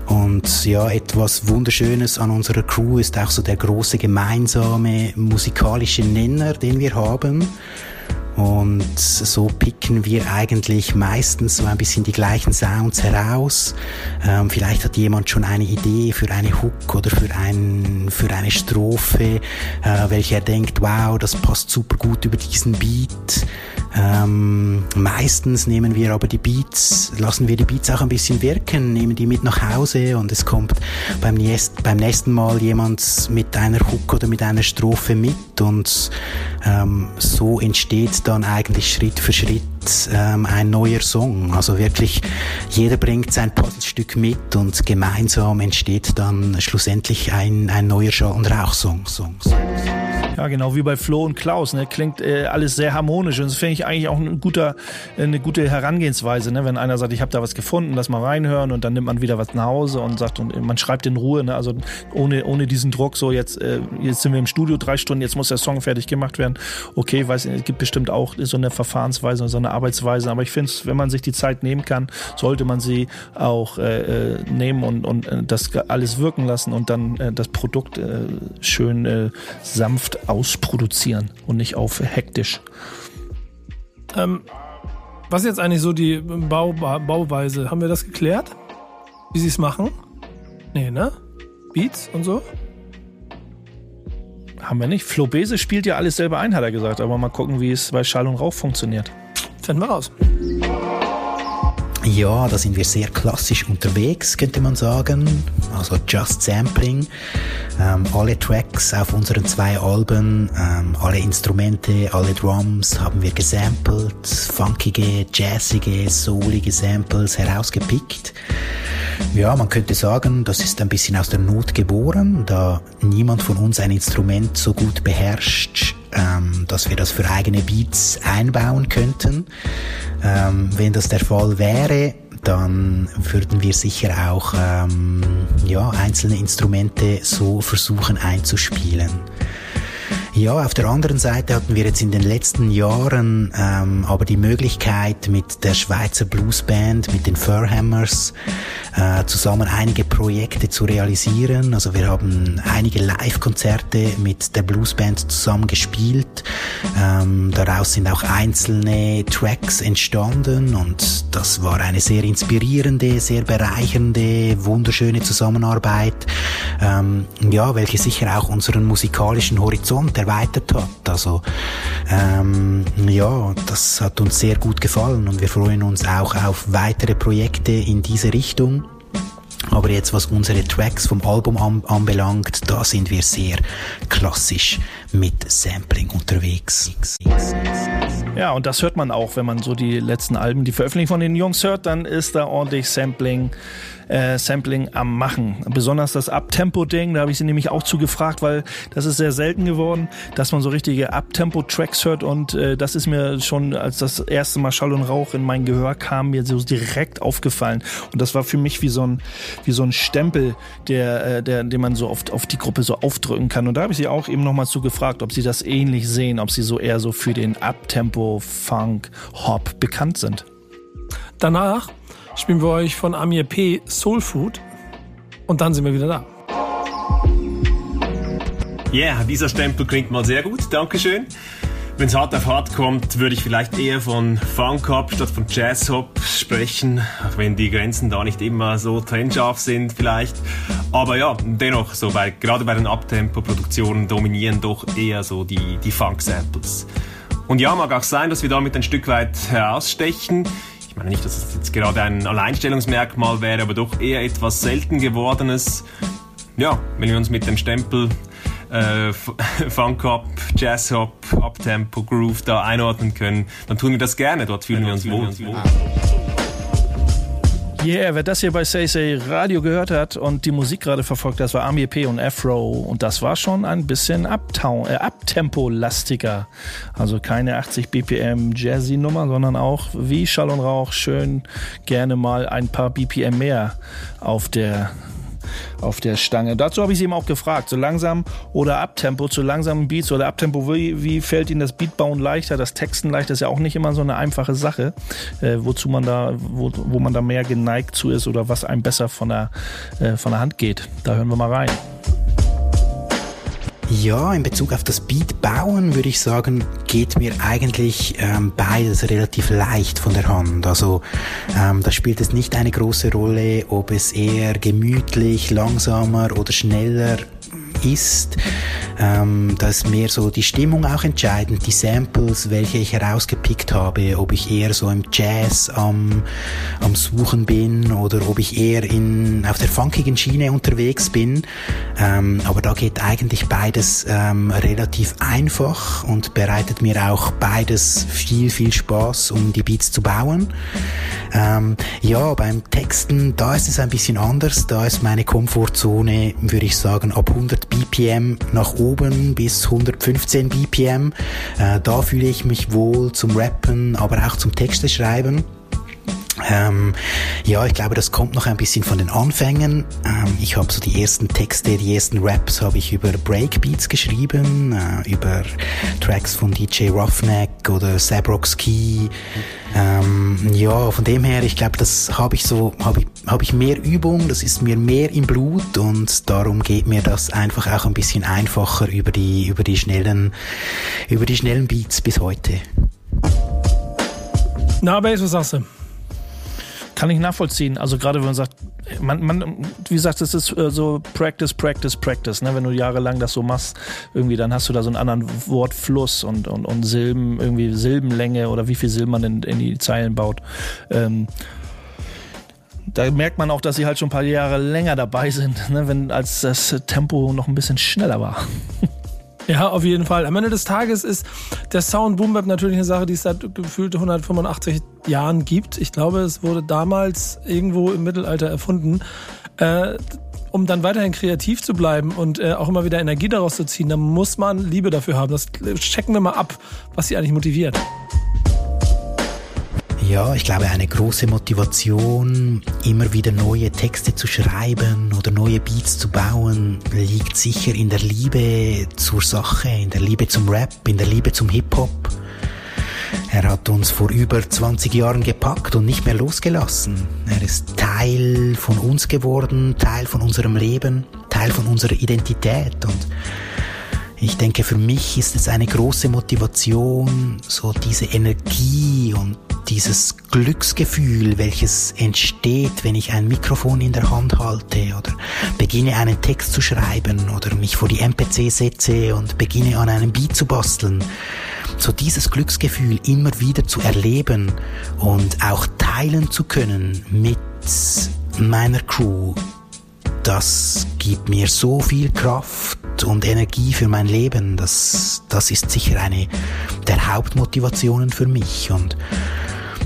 Und ja, etwas Wunderschönes an unserer Crew ist auch so der große gemeinsame musikalische Nenner, den wir haben. Und so picken wir eigentlich meistens so ein bisschen die gleichen Sounds heraus. Ähm, vielleicht hat jemand schon eine Idee für eine Hook oder für, ein, für eine Strophe, äh, welche er denkt, wow, das passt super gut über diesen Beat. Ähm, meistens nehmen wir aber die Beats, lassen wir die Beats auch ein bisschen wirken, nehmen die mit nach Hause und es kommt beim, nächst, beim nächsten Mal jemand mit einer Hook oder mit einer Strophe mit und ähm, so entsteht dann eigentlich Schritt für Schritt ähm, ein neuer Song. Also wirklich, jeder bringt sein Puzzlestück mit und gemeinsam entsteht dann schlussendlich ein, ein neuer Schall- und Rauchsong. Song, Song, Song. Ja, genau wie bei Flo und Klaus. Ne? Klingt äh, alles sehr harmonisch. Und das finde ich eigentlich auch ein guter, äh, eine gute Herangehensweise. Ne? Wenn einer sagt, ich habe da was gefunden, lass mal reinhören und dann nimmt man wieder was nach Hause und sagt, und man schreibt in Ruhe. Ne? Also ohne, ohne diesen Druck, so jetzt, äh, jetzt sind wir im Studio drei Stunden, jetzt muss der Song fertig gemacht werden. Okay, weiß, es gibt bestimmt auch so eine Verfahrensweise, so eine Arbeitsweise. Aber ich finde, wenn man sich die Zeit nehmen kann, sollte man sie auch äh, äh nehmen und, und äh, das alles wirken lassen und dann äh, das Produkt äh, schön äh, sanft ausproduzieren und nicht auf hektisch. Ähm, was ist jetzt eigentlich so die Bau Bauweise? Haben wir das geklärt? Wie sie es machen? Nee, ne? Beats und so? Haben wir nicht. Flo Bese spielt ja alles selber ein, hat er gesagt. Aber mal gucken, wie es bei Schall und Rauch funktioniert. Finden wir raus. Ja, da sind wir sehr klassisch unterwegs, könnte man sagen. Also Just Sampling. Ähm, alle Tracks auf unseren zwei Alben, ähm, alle Instrumente, alle Drums haben wir gesampelt. Funkige, jazzige, soulige Samples herausgepickt. Ja, man könnte sagen, das ist ein bisschen aus der Not geboren, da niemand von uns ein Instrument so gut beherrscht, ähm, dass wir das für eigene Beats einbauen könnten. Ähm, wenn das der Fall wäre, dann würden wir sicher auch ähm, ja, einzelne Instrumente so versuchen einzuspielen. Ja, auf der anderen Seite hatten wir jetzt in den letzten Jahren ähm, aber die Möglichkeit mit der Schweizer Bluesband, mit den Furhammers, äh, zusammen einige Projekte zu realisieren. Also wir haben einige Live-Konzerte mit der Bluesband zusammen gespielt. Ähm, daraus sind auch einzelne Tracks entstanden und das war eine sehr inspirierende, sehr bereichernde, wunderschöne Zusammenarbeit, ähm, ja, welche sicher auch unseren musikalischen Horizont erweitert hat. Also ähm, ja, das hat uns sehr gut gefallen und wir freuen uns auch auf weitere Projekte in diese Richtung. Aber jetzt, was unsere Tracks vom Album anbelangt, da sind wir sehr klassisch mit Sampling unterwegs. Ja, und das hört man auch, wenn man so die letzten Alben, die Veröffentlichung von den Jungs hört, dann ist da ordentlich Sampling äh, Sampling am Machen. Besonders das Abtempo-Ding, da habe ich sie nämlich auch zugefragt, weil das ist sehr selten geworden, dass man so richtige Abtempo-Tracks hört und äh, das ist mir schon, als das erste Mal Schall und Rauch in mein Gehör kam, mir so direkt aufgefallen. Und das war für mich wie so ein, wie so ein Stempel, der, äh, der, den man so oft auf die Gruppe so aufdrücken kann. Und da habe ich sie auch eben nochmal zu gefragt, ob sie das ähnlich sehen, ob sie so eher so für den Abtempo, Funk, Hop bekannt sind. Danach spielen wir euch von Amir P. Soul Food und dann sind wir wieder da. Ja, yeah, dieser Stempel klingt mal sehr gut, Dankeschön. Wenn es hart auf hart kommt, würde ich vielleicht eher von Funk Hop statt von Jazz Hop sprechen, auch wenn die Grenzen da nicht immer so trennscharf sind vielleicht. Aber ja, dennoch, so bei, gerade bei den Abtempo-Produktionen dominieren doch eher so die, die Funk-Samples. Und ja, mag auch sein, dass wir damit ein Stück weit herausstechen meine nicht, dass es jetzt gerade ein Alleinstellungsmerkmal wäre, aber doch eher etwas selten gewordenes. Ja, wenn wir uns mit dem Stempel äh, Funk-Hop, Jazz-Hop, Uptempo, Groove da einordnen können, dann tun wir das gerne. Dort fühlen wir uns wohl. Yeah, wer das hier bei Say Radio gehört hat und die Musik gerade verfolgt, das war Army P und Afro und das war schon ein bisschen Uptown, äh, Uptempo-lastiger. Also keine 80 BPM Jazzy-Nummer, sondern auch wie Schall und Rauch schön gerne mal ein paar BPM mehr auf der auf der Stange. Dazu habe ich sie ihm auch gefragt, so langsam oder Abtempo, zu langsamen Beats oder Abtempo, wie, wie fällt Ihnen das Beatbauen leichter, das Texten leichter, ist ja auch nicht immer so eine einfache Sache, äh, wozu man da, wo, wo man da mehr geneigt zu ist oder was einem besser von der, äh, von der Hand geht. Da hören wir mal rein. Ja, in Bezug auf das Beat bauen würde ich sagen, geht mir eigentlich ähm, beides relativ leicht von der Hand. Also ähm, da spielt es nicht eine große Rolle, ob es eher gemütlich, langsamer oder schneller ist. Ähm, da ist mehr so die Stimmung auch entscheidend, die Samples, welche ich herausgepickt habe, ob ich eher so im Jazz am, am Suchen bin oder ob ich eher in, auf der funkigen Schiene unterwegs bin. Ähm, aber da geht eigentlich beides ähm, relativ einfach und bereitet mir auch beides viel, viel Spaß, um die Beats zu bauen. Ähm, ja, beim Texten, da ist es ein bisschen anders. Da ist meine Komfortzone, würde ich sagen, ab 100 BPM nach oben bis 115 BPM. Äh, da fühle ich mich wohl zum Rappen, aber auch zum Texte schreiben. Ähm, ja, ich glaube, das kommt noch ein bisschen von den Anfängen. Ähm, ich habe so die ersten Texte, die ersten Raps habe ich über Breakbeats geschrieben, äh, über Tracks von DJ Roughneck oder Sabrox Key. Ähm, ja, von dem her, ich glaube, das habe ich so, habe ich, hab ich mehr Übung, das ist mir mehr im Blut und darum geht mir das einfach auch ein bisschen einfacher über die, über die schnellen, über die schnellen Beats bis heute. Na, Bass, was sagst du? Kann ich nachvollziehen. Also gerade wenn man sagt, man, man, wie gesagt, es ist äh, so Practice, Practice, Practice. Ne? Wenn du jahrelang das so machst, irgendwie, dann hast du da so einen anderen Wortfluss und, und, und Silben, irgendwie Silbenlänge oder wie viel Silben man in, in die Zeilen baut. Ähm, da merkt man auch, dass sie halt schon ein paar Jahre länger dabei sind, ne? wenn, als das Tempo noch ein bisschen schneller war. Ja, auf jeden Fall. Am Ende des Tages ist der Sound Boom Bap natürlich eine Sache, die es seit gefühlt 185 Jahren gibt. Ich glaube, es wurde damals irgendwo im Mittelalter erfunden. Äh, um dann weiterhin kreativ zu bleiben und äh, auch immer wieder Energie daraus zu ziehen, da muss man Liebe dafür haben. Das checken wir mal ab, was sie eigentlich motiviert. Ja, ich glaube, eine große Motivation, immer wieder neue Texte zu schreiben oder neue Beats zu bauen, liegt sicher in der Liebe zur Sache, in der Liebe zum Rap, in der Liebe zum Hip-Hop. Er hat uns vor über 20 Jahren gepackt und nicht mehr losgelassen. Er ist Teil von uns geworden, Teil von unserem Leben, Teil von unserer Identität und ich denke, für mich ist es eine große Motivation, so diese Energie und dieses Glücksgefühl, welches entsteht, wenn ich ein Mikrofon in der Hand halte oder beginne einen Text zu schreiben oder mich vor die MPC setze und beginne an einem Beat zu basteln. So dieses Glücksgefühl immer wieder zu erleben und auch teilen zu können mit meiner Crew, das gibt mir so viel Kraft und Energie für mein Leben. Das, das ist sicher eine der Hauptmotivationen für mich. Und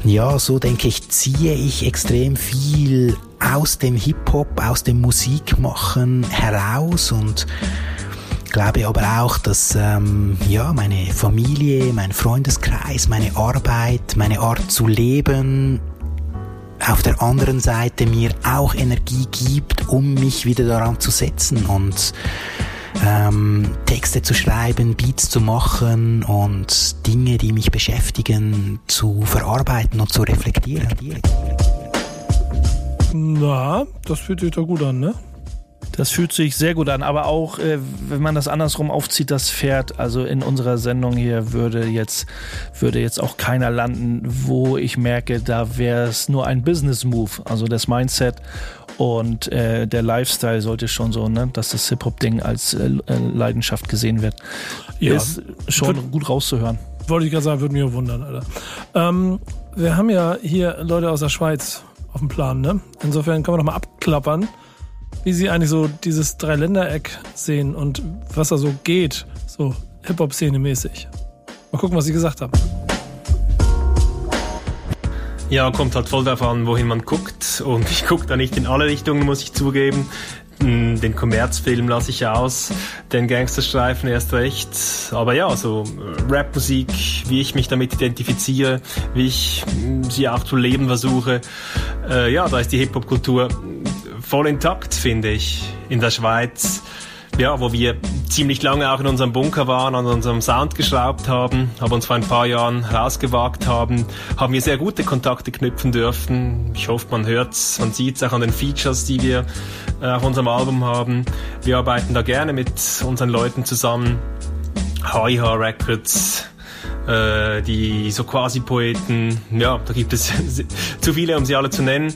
ja, so denke ich, ziehe ich extrem viel aus dem Hip-Hop, aus dem Musikmachen heraus und glaube aber auch, dass ähm, ja meine Familie, mein Freundeskreis, meine Arbeit, meine Art zu leben auf der anderen Seite mir auch Energie gibt, um mich wieder daran zu setzen und ähm, Texte zu schreiben, Beats zu machen und Dinge, die mich beschäftigen, zu verarbeiten und zu reflektieren. Na, das fühlt sich doch gut an, ne? Das fühlt sich sehr gut an, aber auch, äh, wenn man das andersrum aufzieht, das Pferd, also in unserer Sendung hier würde jetzt, würde jetzt auch keiner landen, wo ich merke, da wäre es nur ein Business-Move, also das Mindset und äh, der Lifestyle sollte schon so, ne, dass das Hip-Hop-Ding als äh, äh Leidenschaft gesehen wird. Ja. Ist schon Wird, gut rauszuhören. Wollte ich gerade sagen, würde mich wundern, Alter. Ähm, wir haben ja hier Leute aus der Schweiz auf dem Plan, ne? Insofern können wir noch mal abklappern wie sie eigentlich so dieses Dreiländereck sehen und was da so geht, so Hip-Hop-Szene mäßig. Mal gucken, was sie gesagt haben. Ja, kommt halt voll darauf an, wohin man guckt. Und ich gucke da nicht in alle Richtungen, muss ich zugeben. Hm, den Kommerzfilm lasse ich aus, den Gangsterstreifen erst recht. Aber ja, so äh, Rapmusik, wie ich mich damit identifiziere, wie ich hm, sie auch zu leben versuche. Äh, ja, da ist die Hip-Hop-Kultur voll intakt, finde ich, in der Schweiz ja, wo wir ziemlich lange auch in unserem Bunker waren, an unserem Sound geschraubt haben, aber uns vor ein paar Jahren rausgewagt haben, haben wir sehr gute Kontakte knüpfen dürfen. Ich hoffe, man hört's, man sieht's auch an den Features, die wir äh, auf unserem Album haben. Wir arbeiten da gerne mit unseren Leuten zusammen. HIH Records, äh, die so quasi Poeten, ja, da gibt es zu viele, um sie alle zu nennen.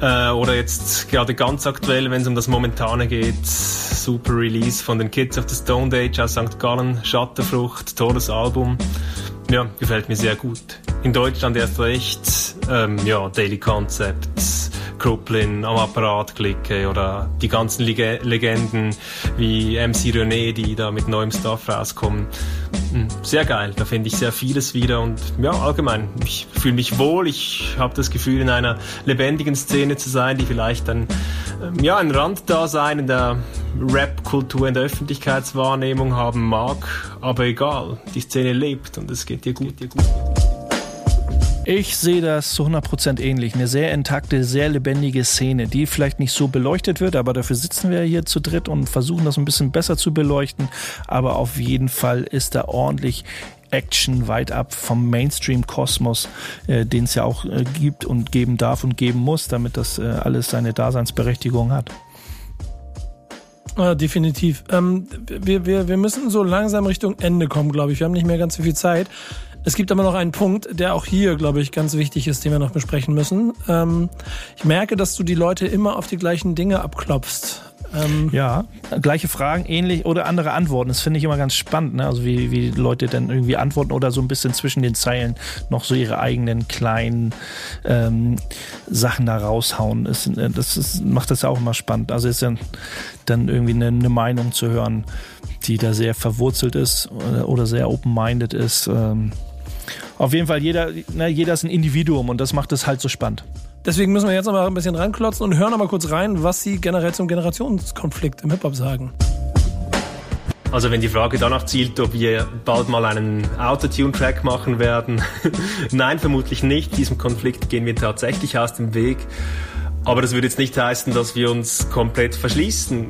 Äh, oder jetzt gerade ganz aktuell, wenn es um das Momentane geht, super Release von den Kids of the Stone Age aus St. Gallen, Schattenfrucht, tolles Album. Ja, gefällt mir sehr gut. In Deutschland erst recht, ähm, ja, Daily Concepts, Kruplin am Apparat klicke oder die ganzen Leg Legenden wie MC René, die da mit neuem Stuff rauskommen. Hm, sehr geil, da finde ich sehr vieles wieder und ja, allgemein, ich fühle mich wohl, ich habe das Gefühl, in einer lebendigen Szene zu sein, die vielleicht dann ähm, ja, ein Randdasein in der Rap-Kultur, in der Öffentlichkeitswahrnehmung haben mag, aber egal, die Szene lebt und es geht dir gut, dir gut. Ich sehe das zu 100% ähnlich. Eine sehr intakte, sehr lebendige Szene, die vielleicht nicht so beleuchtet wird, aber dafür sitzen wir hier zu dritt und versuchen das ein bisschen besser zu beleuchten. Aber auf jeden Fall ist da ordentlich Action weit ab vom Mainstream-Kosmos, äh, den es ja auch äh, gibt und geben darf und geben muss, damit das äh, alles seine Daseinsberechtigung hat. Ja, definitiv. Ähm, wir, wir, wir müssen so langsam Richtung Ende kommen, glaube ich. Wir haben nicht mehr ganz so viel Zeit. Es gibt aber noch einen Punkt, der auch hier, glaube ich, ganz wichtig ist, den wir noch besprechen müssen. Ähm, ich merke, dass du die Leute immer auf die gleichen Dinge abklopfst. Ähm ja, gleiche Fragen, ähnlich oder andere Antworten. Das finde ich immer ganz spannend, ne? Also wie, wie Leute dann irgendwie antworten oder so ein bisschen zwischen den Zeilen noch so ihre eigenen kleinen ähm, Sachen da raushauen. Das, äh, das ist, macht das ja auch immer spannend. Also ist ja dann irgendwie eine, eine Meinung zu hören, die da sehr verwurzelt ist oder, oder sehr open-minded ist. Ähm, auf jeden Fall, jeder, ne, jeder ist ein Individuum und das macht es halt so spannend. Deswegen müssen wir jetzt noch mal ein bisschen ranklotzen und hören noch mal kurz rein, was Sie generell zum Generationskonflikt im Hip-Hop sagen. Also wenn die Frage danach zielt, ob wir bald mal einen Autotune-Track machen werden, nein, vermutlich nicht. Diesem Konflikt gehen wir tatsächlich aus dem Weg. Aber das würde jetzt nicht heißen, dass wir uns komplett verschließen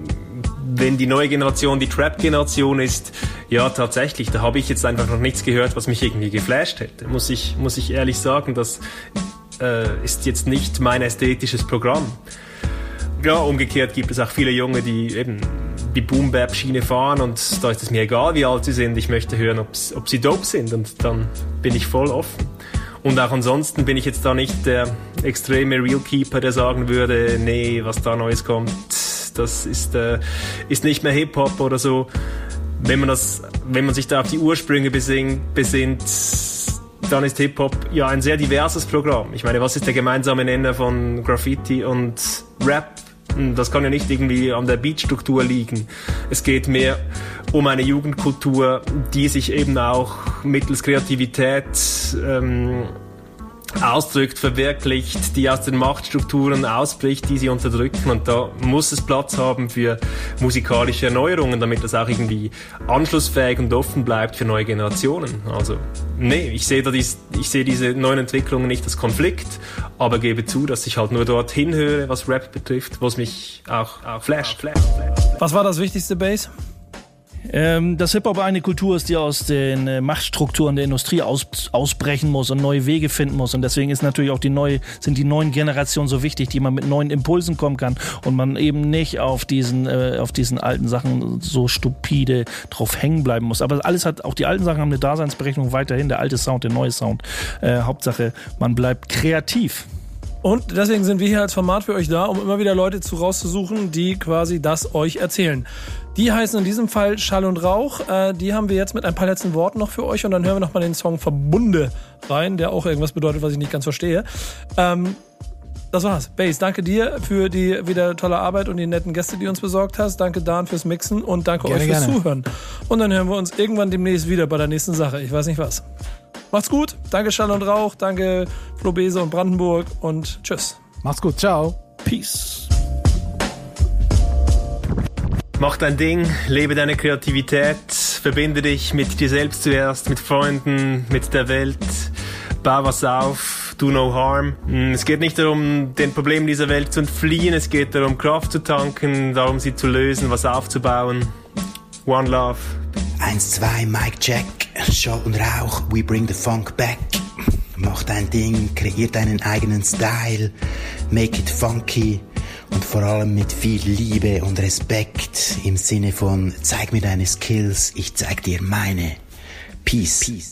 wenn die neue Generation die Trap-Generation ist, ja tatsächlich, da habe ich jetzt einfach noch nichts gehört, was mich irgendwie geflasht hätte. Muss ich, muss ich ehrlich sagen, das äh, ist jetzt nicht mein ästhetisches Programm. Ja, umgekehrt gibt es auch viele Junge, die eben die Boom-Bap-Schiene fahren und da ist es mir egal, wie alt sie sind. Ich möchte hören, ob sie dope sind und dann bin ich voll offen. Und auch ansonsten bin ich jetzt da nicht der extreme Real Keeper, der sagen würde, nee, was da Neues kommt, das ist, äh, ist nicht mehr Hip-Hop oder so. Wenn man, das, wenn man sich da auf die Ursprünge besingt, besinnt, dann ist Hip-Hop ja ein sehr diverses Programm. Ich meine, was ist der gemeinsame Nenner von Graffiti und Rap? Hm, das kann ja nicht irgendwie an der Beatstruktur liegen. Es geht mehr um eine Jugendkultur, die sich eben auch mittels Kreativität ähm, ausdrückt, verwirklicht, die aus den Machtstrukturen ausbricht, die sie unterdrücken. Und da muss es Platz haben für musikalische Erneuerungen, damit das auch irgendwie anschlussfähig und offen bleibt für neue Generationen. Also, nee, ich sehe da dies, ich sehe diese neuen Entwicklungen nicht als Konflikt, aber gebe zu, dass ich halt nur dorthin höre, was Rap betrifft, was mich auch, auch flasht. Was war das wichtigste Bass? Ähm, dass Hip-Hop eine Kultur ist, die aus den äh, Machtstrukturen der Industrie aus, ausbrechen muss und neue Wege finden muss. Und deswegen ist natürlich auch die neue, sind die neuen Generationen so wichtig, die man mit neuen Impulsen kommen kann und man eben nicht auf diesen, äh, auf diesen alten Sachen so stupide drauf hängen bleiben muss. Aber alles hat, auch die alten Sachen haben eine Daseinsberechnung weiterhin, der alte Sound, der neue Sound. Äh, Hauptsache, man bleibt kreativ. Und deswegen sind wir hier als Format für euch da, um immer wieder Leute zu rauszusuchen, die quasi das euch erzählen. Die heißen in diesem Fall Schall und Rauch. Äh, die haben wir jetzt mit ein paar letzten Worten noch für euch und dann hören wir nochmal den Song Verbunde rein, der auch irgendwas bedeutet, was ich nicht ganz verstehe. Ähm, das war's. Base, danke dir für die wieder tolle Arbeit und die netten Gäste, die du uns besorgt hast. Danke Dan fürs Mixen und danke Gerne, euch fürs gerne. Zuhören. Und dann hören wir uns irgendwann demnächst wieder bei der nächsten Sache. Ich weiß nicht was. Macht's gut. Danke Schall und Rauch. Danke Flo Bese und Brandenburg und tschüss. Macht's gut, ciao. Peace. Mach dein Ding, lebe deine Kreativität, verbinde dich mit dir selbst zuerst, mit Freunden, mit der Welt, bau was auf, do no harm. Mm, Es geht nicht darum, den Problemen dieser Welt zu entfliehen, es geht darum, Kraft zu tanken, darum, sie zu lösen, was aufzubauen. One Love. Eins, zwei, Mic check, Schall und Rauch, we bring the funk back. Mach dein Ding, kreier deinen eigenen Style, make it funky und vor allem mit viel Liebe und Respekt im Sinne von zeig mir deine Skills, ich zeig dir meine. Peace. Peace.